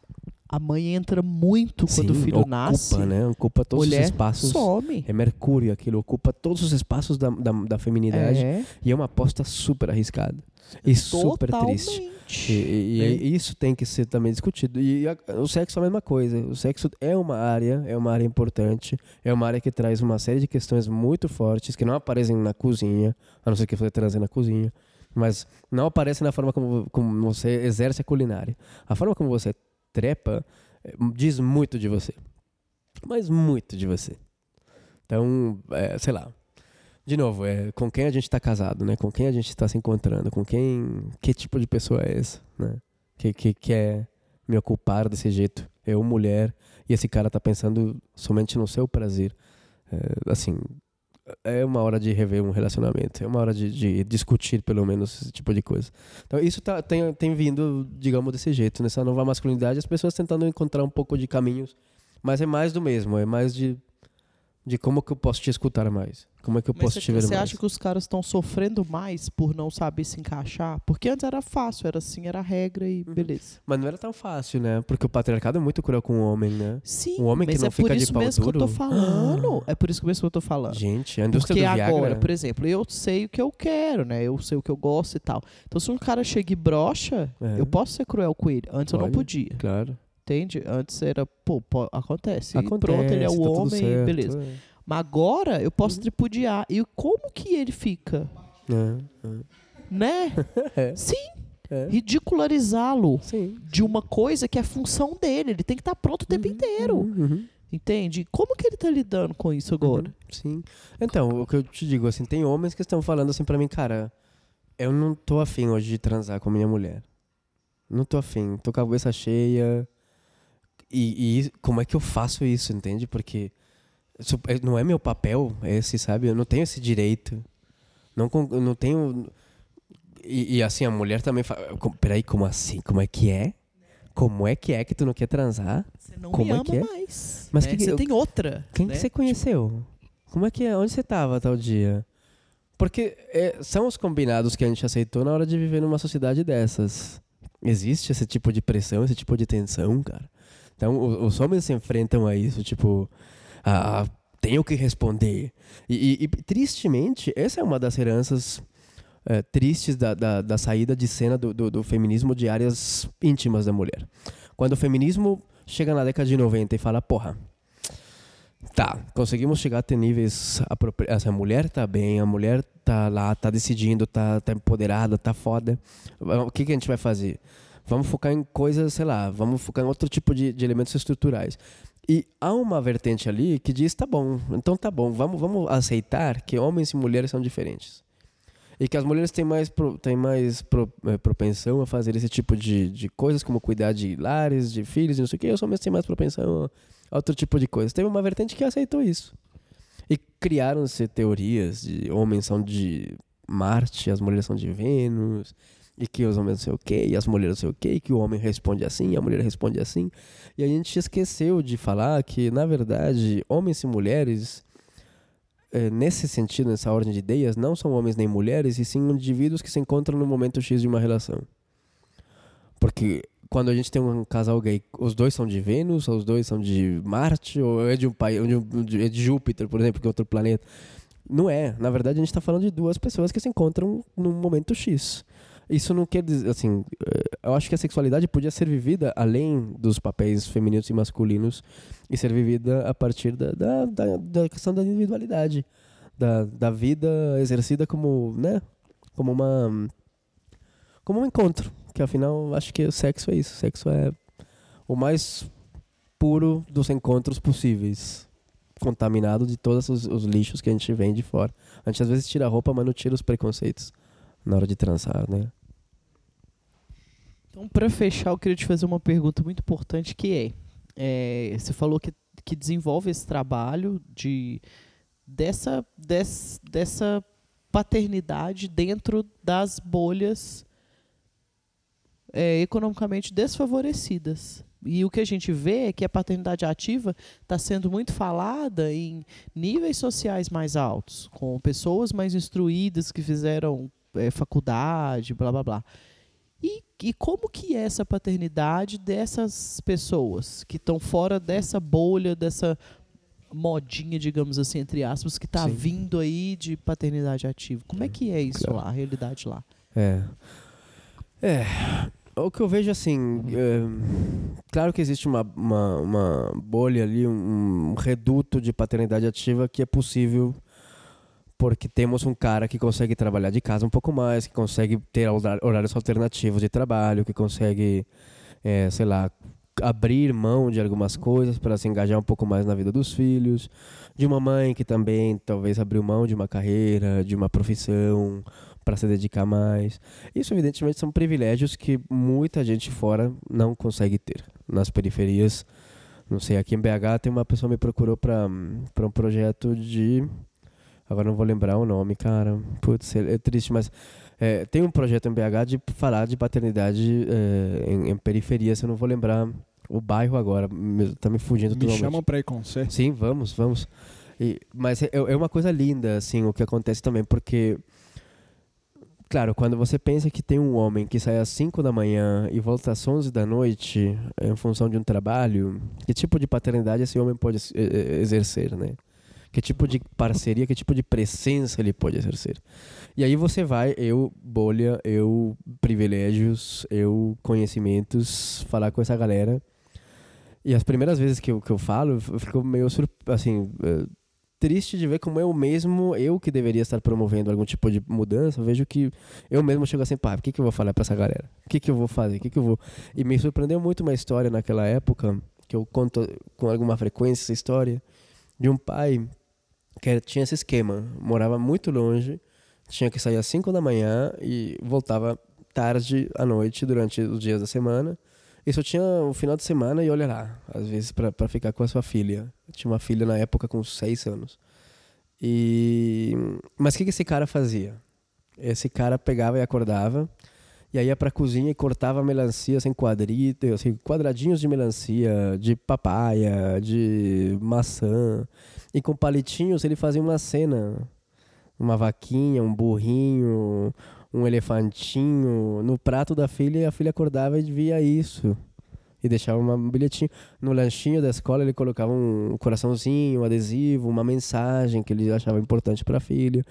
a mãe entra muito quando o Sim, filho ocupa, nasce. né? Ocupa todos mulher os espaços. some. É Mercúrio aquilo, ocupa todos os espaços da, da, da feminidade. É, E é uma aposta super arriscada. E super triste. totalmente. E, e- e É. isso tem que ser também discutido. E a- o sexo é a mesma coisa. O sexo é uma área, é uma área importante, é uma área que traz uma série de questões muito fortes que não aparecem na cozinha, a não ser que você transe na cozinha, mas não aparecem na forma como, como você exerce a culinária. A forma como você trepa eh, diz muito de você. Mas muito de você. Então, é, sei lá. De novo, é com quem a gente está casado, né? Com quem a gente está se encontrando, com quem, que tipo de pessoa é essa, né? Que que quer me ocupar desse jeito? Eu, mulher, e esse cara tá pensando somente no seu prazer. É, assim, é uma hora de rever um relacionamento, é uma hora de, de discutir pelo menos esse tipo de coisa. Então isso tá, tem, tem vindo, digamos, desse jeito, nessa nova masculinidade, as pessoas tentando encontrar um pouco de caminhos, mas é mais do mesmo, é mais de, de como que eu posso te escutar mais, como é que eu Mas posso você, te ver você mais. acha que os caras estão sofrendo mais por não saber se encaixar? Porque antes era fácil, era assim, era regra e Uhum. beleza. Mas não era tão fácil, né? Porque o patriarcado é muito cruel com o homem, né? Sim, Um homem que não é por fica de isso pau mesmo que eu tô duro. falando. É por isso mesmo que eu tô falando. Gente, a indústria Porque do Viagra... agora, por exemplo, eu sei o que eu quero, né? Eu sei o que eu gosto e tal. Então, se um cara chega e brocha, É. eu posso ser cruel com ele. Antes eu não podia, Claro. Entende? Antes era, pô, pô, acontece. Acontece, pronto, ele é o tá homem, certo, beleza. Mas agora eu posso tripudiar. E como que ele fica? É, é. Né? É. Sim. É. Ridicularizá-lo de uma coisa que é função dele. Ele tem que estar pronto o tempo inteiro. Uhum. Entende? Como que ele tá lidando com isso agora? Sim. Então, o que eu te digo, assim, tem homens que estão falando assim pra mim, cara, eu não tô afim hoje de transar com a minha mulher. Não tô afim, tô com a cabeça cheia. E, e como é que eu faço isso, entende? Porque isso é- não é meu papel esse, sabe? Eu não tenho esse direito. Não, não tenho... E, e, assim, a mulher também fala, "Com- peraí, como assim? Como é que é? Como é que é que tu não quer transar? Você não Como me é ama que é? mais. Mas né? que que você eu- tem outra. Quem né? que você conheceu? Como é que é? Onde você estava tal dia? Porque é, são os combinados que a gente aceitou na hora de viver numa sociedade dessas. Existe esse tipo de pressão, esse tipo de tensão, cara. Então, os homens se enfrentam a isso, tipo, ah, tenho que responder. E, e- e, tristemente, essa é uma das heranças eh, tristes da, da, da saída de cena do, do, do feminismo de áreas íntimas da mulher. Quando o feminismo chega na década de 90 e fala, porra, Tá, conseguimos chegar a ter níveis. apropri- Essa mulher tá bem, a mulher tá lá, tá decidindo, tá, tá empoderada, tá foda. O que, que a gente vai fazer? Vamos focar em coisas, sei lá, vamos focar em outro tipo de, de elementos estruturais. E há uma vertente ali que diz: tá bom, então tá bom, vamos, vamos aceitar que homens e mulheres são diferentes. E que as mulheres têm mais, pro- têm mais pro- eh, propensão a fazer esse tipo de, de coisas, como cuidar de lares, de filhos e não sei o quê. Os homens têm mais propensão a outro tipo de coisa. Teve uma vertente que aceitou isso. E criaram-se teorias de homens são de Marte, as mulheres são de Vênus, e que os homens não sei o quê, e as mulheres não sei o quê, e que o homem responde assim, e a mulher responde assim. E a gente esqueceu de falar que, na verdade, homens e mulheres, eh, nesse sentido, nessa ordem de ideias, não são homens nem mulheres, e sim indivíduos que se encontram no momento X de uma relação. Porque quando a gente tem um casal gay, os dois são de Vênus, ou os dois são de Marte, ou é de um pai, ou de, é de Júpiter, por exemplo, que é outro planeta. Não é. Na verdade, a gente está falando de duas pessoas que se encontram num momento X. Isso não quer dizer, assim, eh, eu acho que a sexualidade podia ser vivida além dos papéis femininos e masculinos e ser vivida a partir da, da, da, da questão da individualidade, da, da vida exercida como, né, como uma como um encontro, que afinal acho que o sexo é isso, o sexo é o mais puro dos encontros possíveis, contaminado de todos os, os lixos que a gente vem de fora. A gente às vezes tira a roupa, mas não tira os preconceitos na hora de transar, né? Então, para fechar, eu queria te fazer uma pergunta muito importante que é, é, você falou que, que desenvolve esse trabalho de dessa, des, dessa paternidade dentro das bolhas é, economicamente desfavorecidas. E o que a gente vê é que a paternidade ativa está sendo muito falada em níveis sociais mais altos, com pessoas mais instruídas que fizeram é, faculdade, blá blá blá. E, e como que é essa paternidade dessas pessoas que estão fora dessa bolha, dessa modinha, digamos assim, entre aspas, que está vindo aí de paternidade ativa? Como é que é isso Claro. lá, a realidade lá? É. É. O que eu vejo assim. é, claro que existe uma, uma, uma bolha ali, um, um reduto de paternidade ativa que é possível porque temos um cara que consegue trabalhar de casa um pouco mais, que consegue ter horários alternativos de trabalho, que consegue, é, sei lá, abrir mão de algumas coisas para se engajar um pouco mais na vida dos filhos, de uma mãe que também talvez abriu mão de uma carreira, de uma profissão para se dedicar mais. Isso, evidentemente, são privilégios que muita gente fora não consegue ter. Nas periferias, não sei, aqui em BH tem uma pessoa me procurou para um projeto de. Agora não vou lembrar o nome, cara. Putz, é é triste, mas é, tem um projeto em BH de falar de paternidade é, em, em periferias. Eu não vou lembrar o bairro agora, me- tá me fugindo Me totalmente. chamam pra ir com você. Sim, vamos, vamos. E- mas é, é uma coisa linda, assim, o que acontece também, porque, claro, quando você pensa que tem um homem que sai às 5 da manhã e volta às 11 da noite em função de um trabalho, que tipo de paternidade esse homem pode eh, eh, exercer, né? Que tipo de parceria, que tipo de presença ele pode exercer. E aí você vai, eu, bolha, eu, privilégios, eu, conhecimentos, falar com essa galera. E as primeiras vezes que eu, que eu falo, eu fico meio assim, eh, triste de ver como eu mesmo, eu que deveria estar promovendo algum tipo de mudança, vejo que eu mesmo chego assim, pá, o que, que eu vou falar pra essa galera? O que, que eu vou fazer? O que, que eu vou. E me surpreendeu muito uma história naquela época, que eu conto com alguma frequência essa história, de um pai que tinha esse esquema, morava muito longe, tinha que sair às 5 da manhã e voltava tarde à noite durante os dias da semana. E só tinha o final de semana e olha lá, às vezes pra ficar com a sua filha. Tinha uma filha na época com 6 anos. E mas o que que esse cara fazia? Esse cara pegava e acordava e aí ia pra cozinha e cortava melancia sem quadritos, assim, quadradinhos de melancia, de papaya, de maçã. E com palitinhos ele fazia uma cena. Uma vaquinha, um burrinho, um elefantinho no prato da filha e a filha acordava e via isso. E deixava um bilhetinho. No lanchinho da escola ele colocava um coraçãozinho, um adesivo, uma mensagem que ele achava importante para a filha.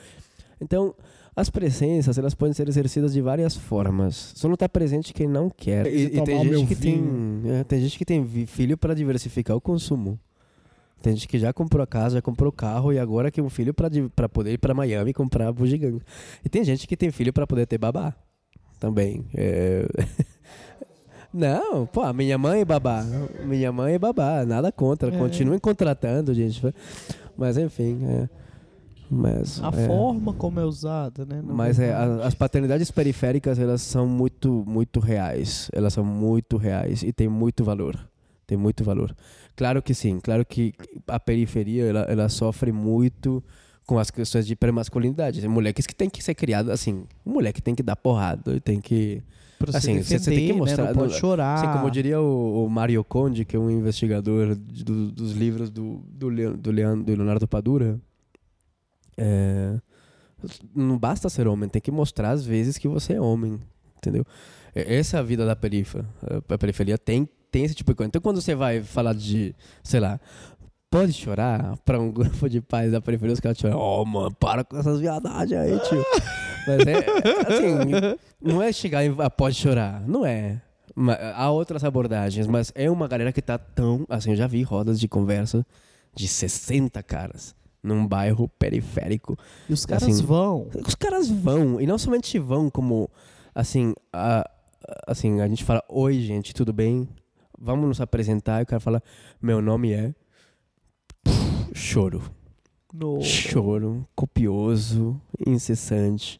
Então, as presenças, elas podem ser exercidas de várias formas. Só não está presente quem não quer. E, e tem gente que tem, é, tem gente que tem filho para diversificar o consumo. Tem gente que já comprou a casa, já comprou o carro e agora quer um filho para poder ir para Miami comprar bugiganga. E tem gente que tem filho para poder ter babá também. É... Não, pô, minha mãe é babá. Minha mãe é babá, nada contra. É. Continuem contratando, gente. Mas enfim, é. Mas, a é. forma como é usada, né? Mas é, as paternidades periféricas, elas são muito, muito reais. Elas são muito reais e tem muito valor. Tem muito valor. Claro que sim, claro que a periferia, ela, ela sofre muito com as questões de hipermasculinidade. Tem moleques que tem que ser criado assim. Um moleque tem que dar porrada, tem que Pra assim, você tem que né? mostrar. Né? Não pode chorar. Assim, como diria o, o Mario Conde, que é um investigador do, dos livros do, do, do, Leandro, do Leonardo Padura, é, não basta ser homem, tem que mostrar às vezes que você é homem, entendeu? Essa é a vida da periferia. A periferia tem, tem esse tipo de coisa. Então, quando você vai falar de, sei lá, pode chorar pra um grupo de pais da periferia, os caras choram, oh, mano, para com essas viadagens aí, tio. Mas é, assim, não é chegar e ah, pode chorar, não é. Há outras abordagens, mas é uma galera que tá tão, assim, eu já vi rodas de conversa de 60 caras num bairro periférico. E os caras assim, vão. Os caras vão. E não somente vão como, assim, a, assim, a gente fala, oi gente, tudo bem? Vamos nos apresentar. E o cara fala, meu nome é... choro. No. Choro, copioso, incessante.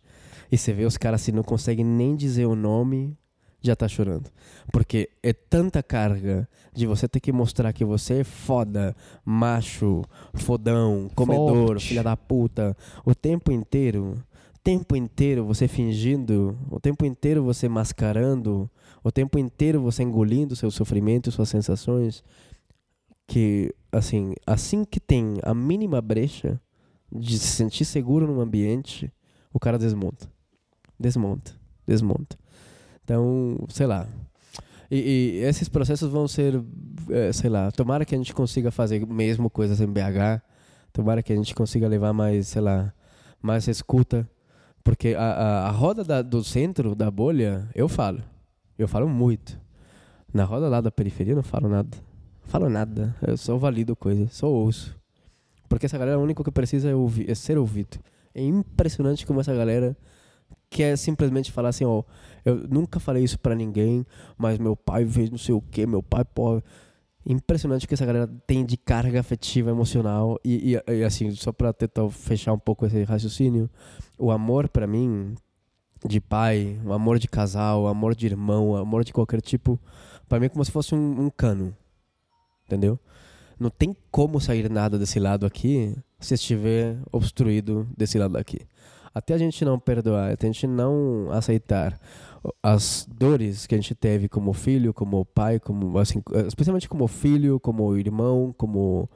E você vê os caras assim, não conseguem nem dizer o nome, já tá chorando. Porque é tanta carga de você ter que mostrar que você é foda, macho, fodão, comedor, Forte. filha da puta, o tempo inteiro. O tempo inteiro você fingindo, o tempo inteiro você mascarando, o tempo inteiro você engolindo seu sofrimento, suas sensações, que assim, assim que tem a mínima brecha de se sentir seguro num ambiente, o cara desmonta. Desmonta, desmonta. Então, sei lá. E, e esses processos vão ser, é, sei lá, tomara que a gente consiga fazer mesmo coisas em BH, tomara que a gente consiga levar mais, sei lá, mais escuta, porque a, a, a roda da, do centro, da bolha, eu falo, eu falo muito. Na roda lá da periferia eu não falo nada, falo nada, eu só valido coisas, só ouço. Porque essa galera, o único que precisa é, ouvir, é ser ouvido. É impressionante como essa galera quer simplesmente falar assim, ó, eu nunca falei isso para ninguém, mas meu pai fez não sei o que, meu pai pode. Impressionante o que essa galera tem de carga afetiva, emocional. E, e, e assim, só pra tentar fechar um pouco esse raciocínio, o amor para mim, de pai, o amor de casal, o amor de irmão, o amor de qualquer tipo, para mim é como se fosse um, um cano. Entendeu? Não tem como sair nada desse lado aqui se estiver obstruído desse lado aqui até a gente não perdoar, até a gente não aceitar as dores que a gente teve como filho, como pai, como assim, especialmente como filho, como irmão, como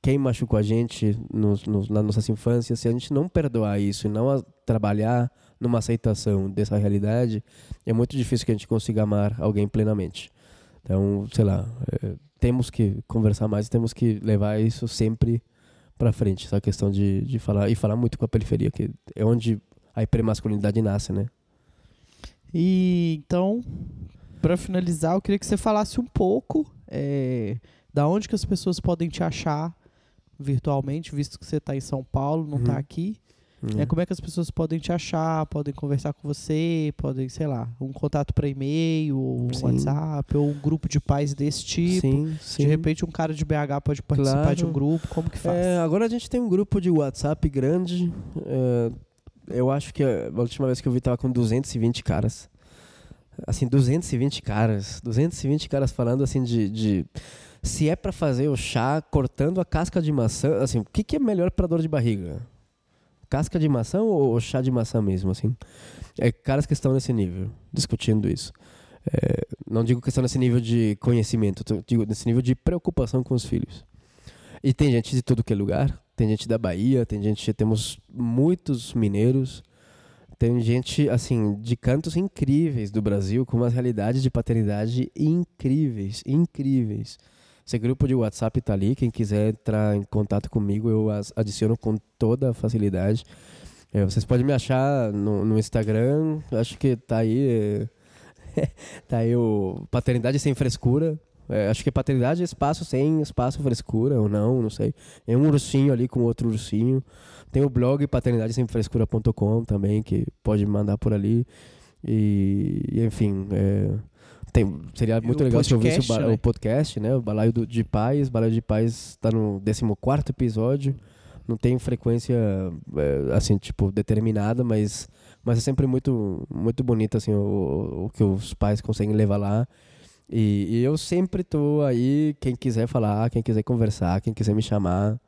quem machucou a gente no, no, na nossas infâncias, se a gente não perdoar isso e não trabalhar numa aceitação dessa realidade, é muito difícil que a gente consiga amar alguém plenamente. Então, sei lá, é, temos que conversar mais, temos que levar isso sempre para frente, essa questão de, de falar e falar muito com a periferia, que é onde a hipermasculinidade nasce, né? E então, para finalizar, eu queria que você falasse um pouco é, da onde que as pessoas podem te achar virtualmente, visto que você está em São Paulo, não está uhum. aqui. Uhum. É, como é que as pessoas podem te achar, podem conversar com você, podem, sei lá, um contato para e-mail, um WhatsApp, ou um grupo de pais desse tipo. Sim, sim. De repente um cara de BH pode participar claro. de um grupo, como que faz? É, agora a gente tem um grupo de WhatsApp grande. É, eu acho que a última vez que eu vi tava com 220 caras. Assim, 220 caras. 220 caras falando assim de, de se é para fazer o chá cortando a casca de maçã, assim, o que, que é melhor para dor de barriga? Casca de maçã ou chá de maçã mesmo, assim? É caras que estão nesse nível, discutindo isso. É, não digo que estão nesse nível de conhecimento, digo nesse nível de preocupação com os filhos. E tem gente de tudo que é lugar, tem gente da Bahia, tem gente, temos muitos mineiros, tem gente, assim, de cantos incríveis do Brasil, com umas realidades de paternidade incríveis, incríveis. Esse grupo de WhatsApp está ali. Quem quiser entrar em contato comigo, eu adiciono com toda facilidade. É, vocês podem me achar no, no Instagram. Acho que tá aí. tá aí o Paternidade Sem Frescura. É, acho que paternidade é espaço sem espaço frescura ou não, não sei. É um ursinho ali com outro ursinho. Tem o blog paternidadesemfrescura.com também, que pode mandar por ali. E, enfim, é, tem, seria muito o legal se eu ouvisse o, né? o podcast, né? O Balaio do- de Pais. Balaio de Pais está no 14 episódio. Não tem frequência, é, assim, tipo, determinada, mas, mas é sempre muito, muito bonito, assim, o, o que os pais conseguem levar lá. E, e eu sempre tô aí, quem quiser falar, quem quiser conversar, quem quiser me chamar.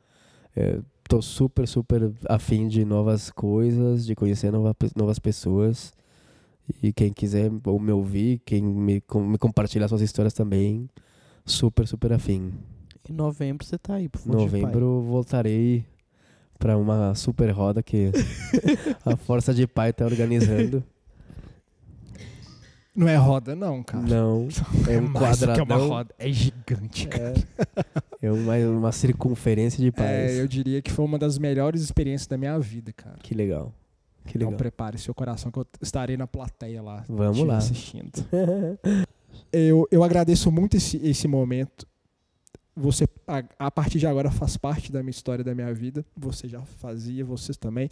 É, tô super, super afim de novas coisas, de conhecer nova, novas pessoas. E quem quiser ou me ouvir, quem me, com- me compartilhar suas histórias também, super, super afim. Em novembro você tá aí, de Pai. novembro voltarei para uma super roda que a Força de Pai tá organizando. Não é roda, não, cara. Não, é um mais do que quadradão. uma roda. É gigante, cara. É uma, uma circunferência de paz. É, eu diria que foi uma das melhores experiências da minha vida, cara. Que legal. Que Então legal. prepare seu coração que eu estarei na plateia lá. Vamos lá. assistindo. Eu, eu agradeço muito esse, esse momento. Você, a, a partir de agora, faz parte da minha história, da minha vida. Você já fazia, vocês também.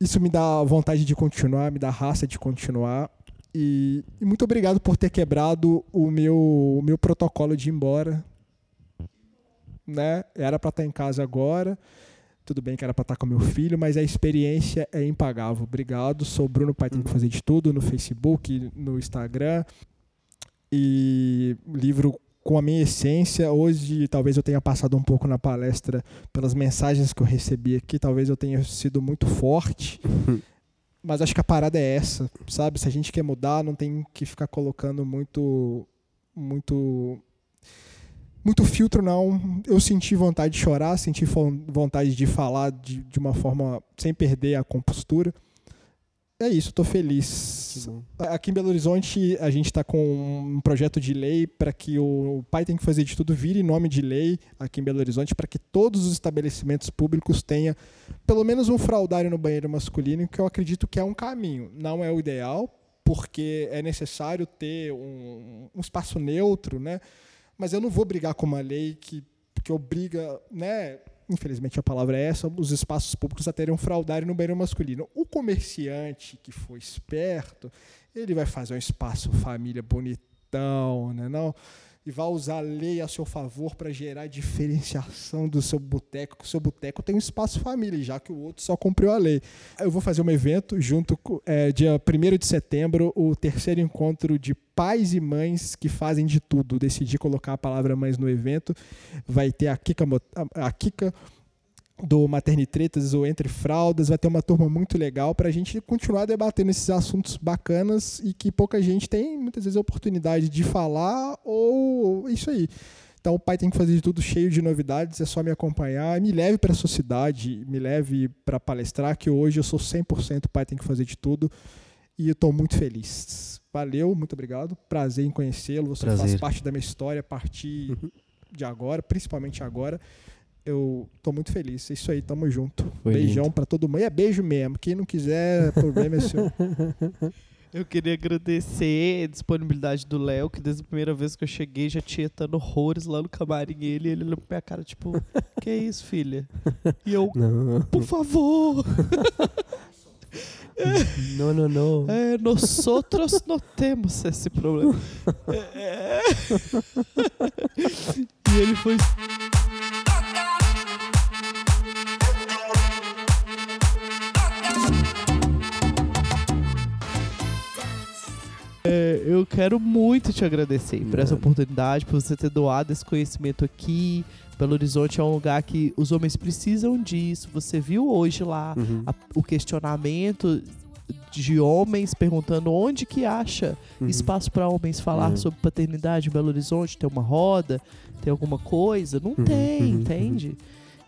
Isso me dá vontade de continuar, me dá raça de continuar. E, e muito obrigado por ter quebrado o meu, o meu protocolo de ir embora. Né? Era para estar em casa agora. Tudo bem que era para estar com meu filho, mas a experiência é impagável. Obrigado. Sou Bruno Pai Tem que Fazer de Tudo no Facebook, no Instagram. E livro com a minha essência. Hoje, talvez eu tenha passado um pouco na palestra pelas mensagens que eu recebi aqui. Talvez eu tenha sido muito forte. Mas acho que a parada é essa, sabe? Se a gente quer mudar, não tem que ficar colocando muito. Muito. Muito filtro, não. Eu senti vontade de chorar, senti vontade de falar de, de uma forma sem perder a compostura. É isso, tô feliz. Aqui em Belo Horizonte, a gente está com um projeto de lei para que o pai tem que fazer de tudo vire nome de lei aqui em Belo Horizonte para que todos os estabelecimentos públicos tenham pelo menos um fraudário no banheiro masculino, que eu acredito que é um caminho. Não é o ideal, porque é necessário ter um, um espaço neutro, né? Mas eu não vou brigar com uma lei que, que obriga, né? Infelizmente a palavra é essa, os espaços públicos a terem um fraudário no banheiro masculino. O comerciante que for esperto, ele vai fazer um espaço família bonitão, né? Não? E vai usar a lei a seu favor para gerar diferenciação do seu boteco. que O seu boteco tem um espaço família, já que o outro só cumpriu a lei. Eu vou fazer um evento junto é, dia 1 de setembro, o terceiro encontro de pais e mães que fazem de tudo. Decidi colocar a palavra mães no evento. Vai ter a Kika, a Kika do Maternitretas ou Entre Fraldas, vai ter uma turma muito legal para a gente continuar debatendo esses assuntos bacanas e que pouca gente tem muitas vezes a oportunidade de falar ou isso aí. Então o pai tem que fazer de tudo cheio de novidades, é só me acompanhar, me leve para a sociedade, me leve para palestrar, que hoje eu sou 100% pai tem que fazer de tudo e eu estou muito feliz. Valeu, muito obrigado, prazer em conhecê-lo, você faz Prazer. parte da minha história a partir de agora, principalmente agora. Eu tô muito feliz. É isso aí, tamo junto. Foi Beijão lindo. pra todo mundo. E é beijo mesmo. Quem não quiser, problema é seu. Eu queria agradecer a disponibilidade do Léo, que desde a primeira vez que eu cheguei já tinha estando horrores lá no camarim. Ele, ele olhou pra minha cara, tipo, que é isso, filha? E eu, Não, por favor, não, não. não. é, nós outros não temos esse problema. É. e ele foi É, eu quero muito te agradecer por essa oportunidade, por você ter doado esse conhecimento aqui. Belo Horizonte é um lugar que os homens precisam disso. Você viu hoje lá Uhum. a- o questionamento de homens perguntando onde que acha Uhum. espaço para homens falar Uhum. sobre paternidade em Belo Horizonte. Tem uma roda, tem alguma coisa? Não Uhum, tem, uhum, entende?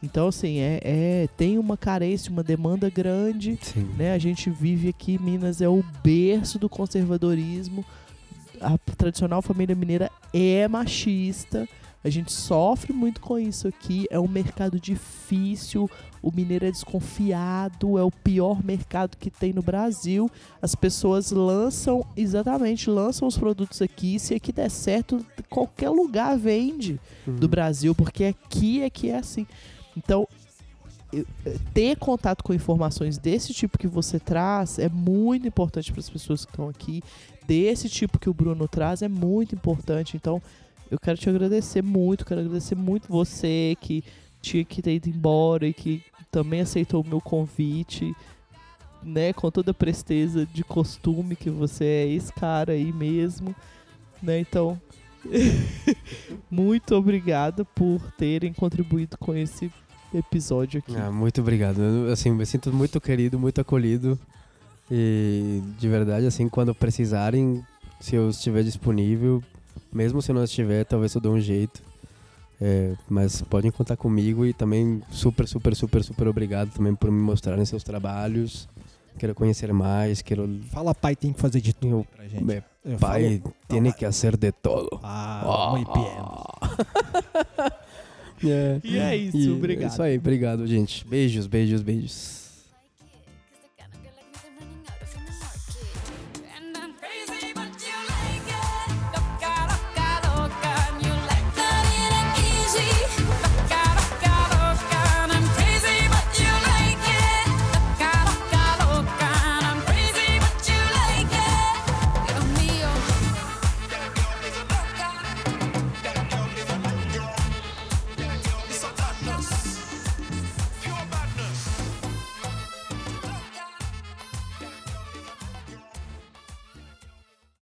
Então, assim, é, é- tem uma carência, uma demanda grande Sim. né? A gente vive aqui, Minas é o berço do conservadorismo. A tradicional família mineira é machista. A gente sofre muito com isso aqui. É um mercado difícil. O mineiro é desconfiado. É o pior mercado que tem no Brasil. As pessoas lançam, exatamente, lançam os produtos aqui. Se aqui der certo, qualquer lugar vende do Brasil, porque aqui é que é assim. Então, eh, ter contato com informações desse tipo que você traz é muito importante para as pessoas que estão aqui. Desse tipo que o Bruno traz é muito importante. Então, eu quero te agradecer muito, quero agradecer muito você que tinha que ter ido embora e que também aceitou o meu convite, né, com toda a presteza de costume que você é esse cara aí mesmo, né? Então, muito obrigada por terem contribuído com esse episódio aqui. Ah, muito obrigado. Eu, assim, me sinto muito querido, muito acolhido. E de verdade, assim, quando precisarem, se eu estiver disponível, mesmo se eu não estiver, talvez eu dou um jeito. É, mas podem contar comigo e também super, super, super, super obrigado também por me mostrarem seus trabalhos. Quero conhecer mais, quero. Fala, pai, tem que fazer de tudo Eu, pra gente. Eu pai falo- tem que fazer de todo. Ah, muy bien. É. E é isso, E obrigado. É isso aí, obrigado, gente. Beijos, beijos, beijos.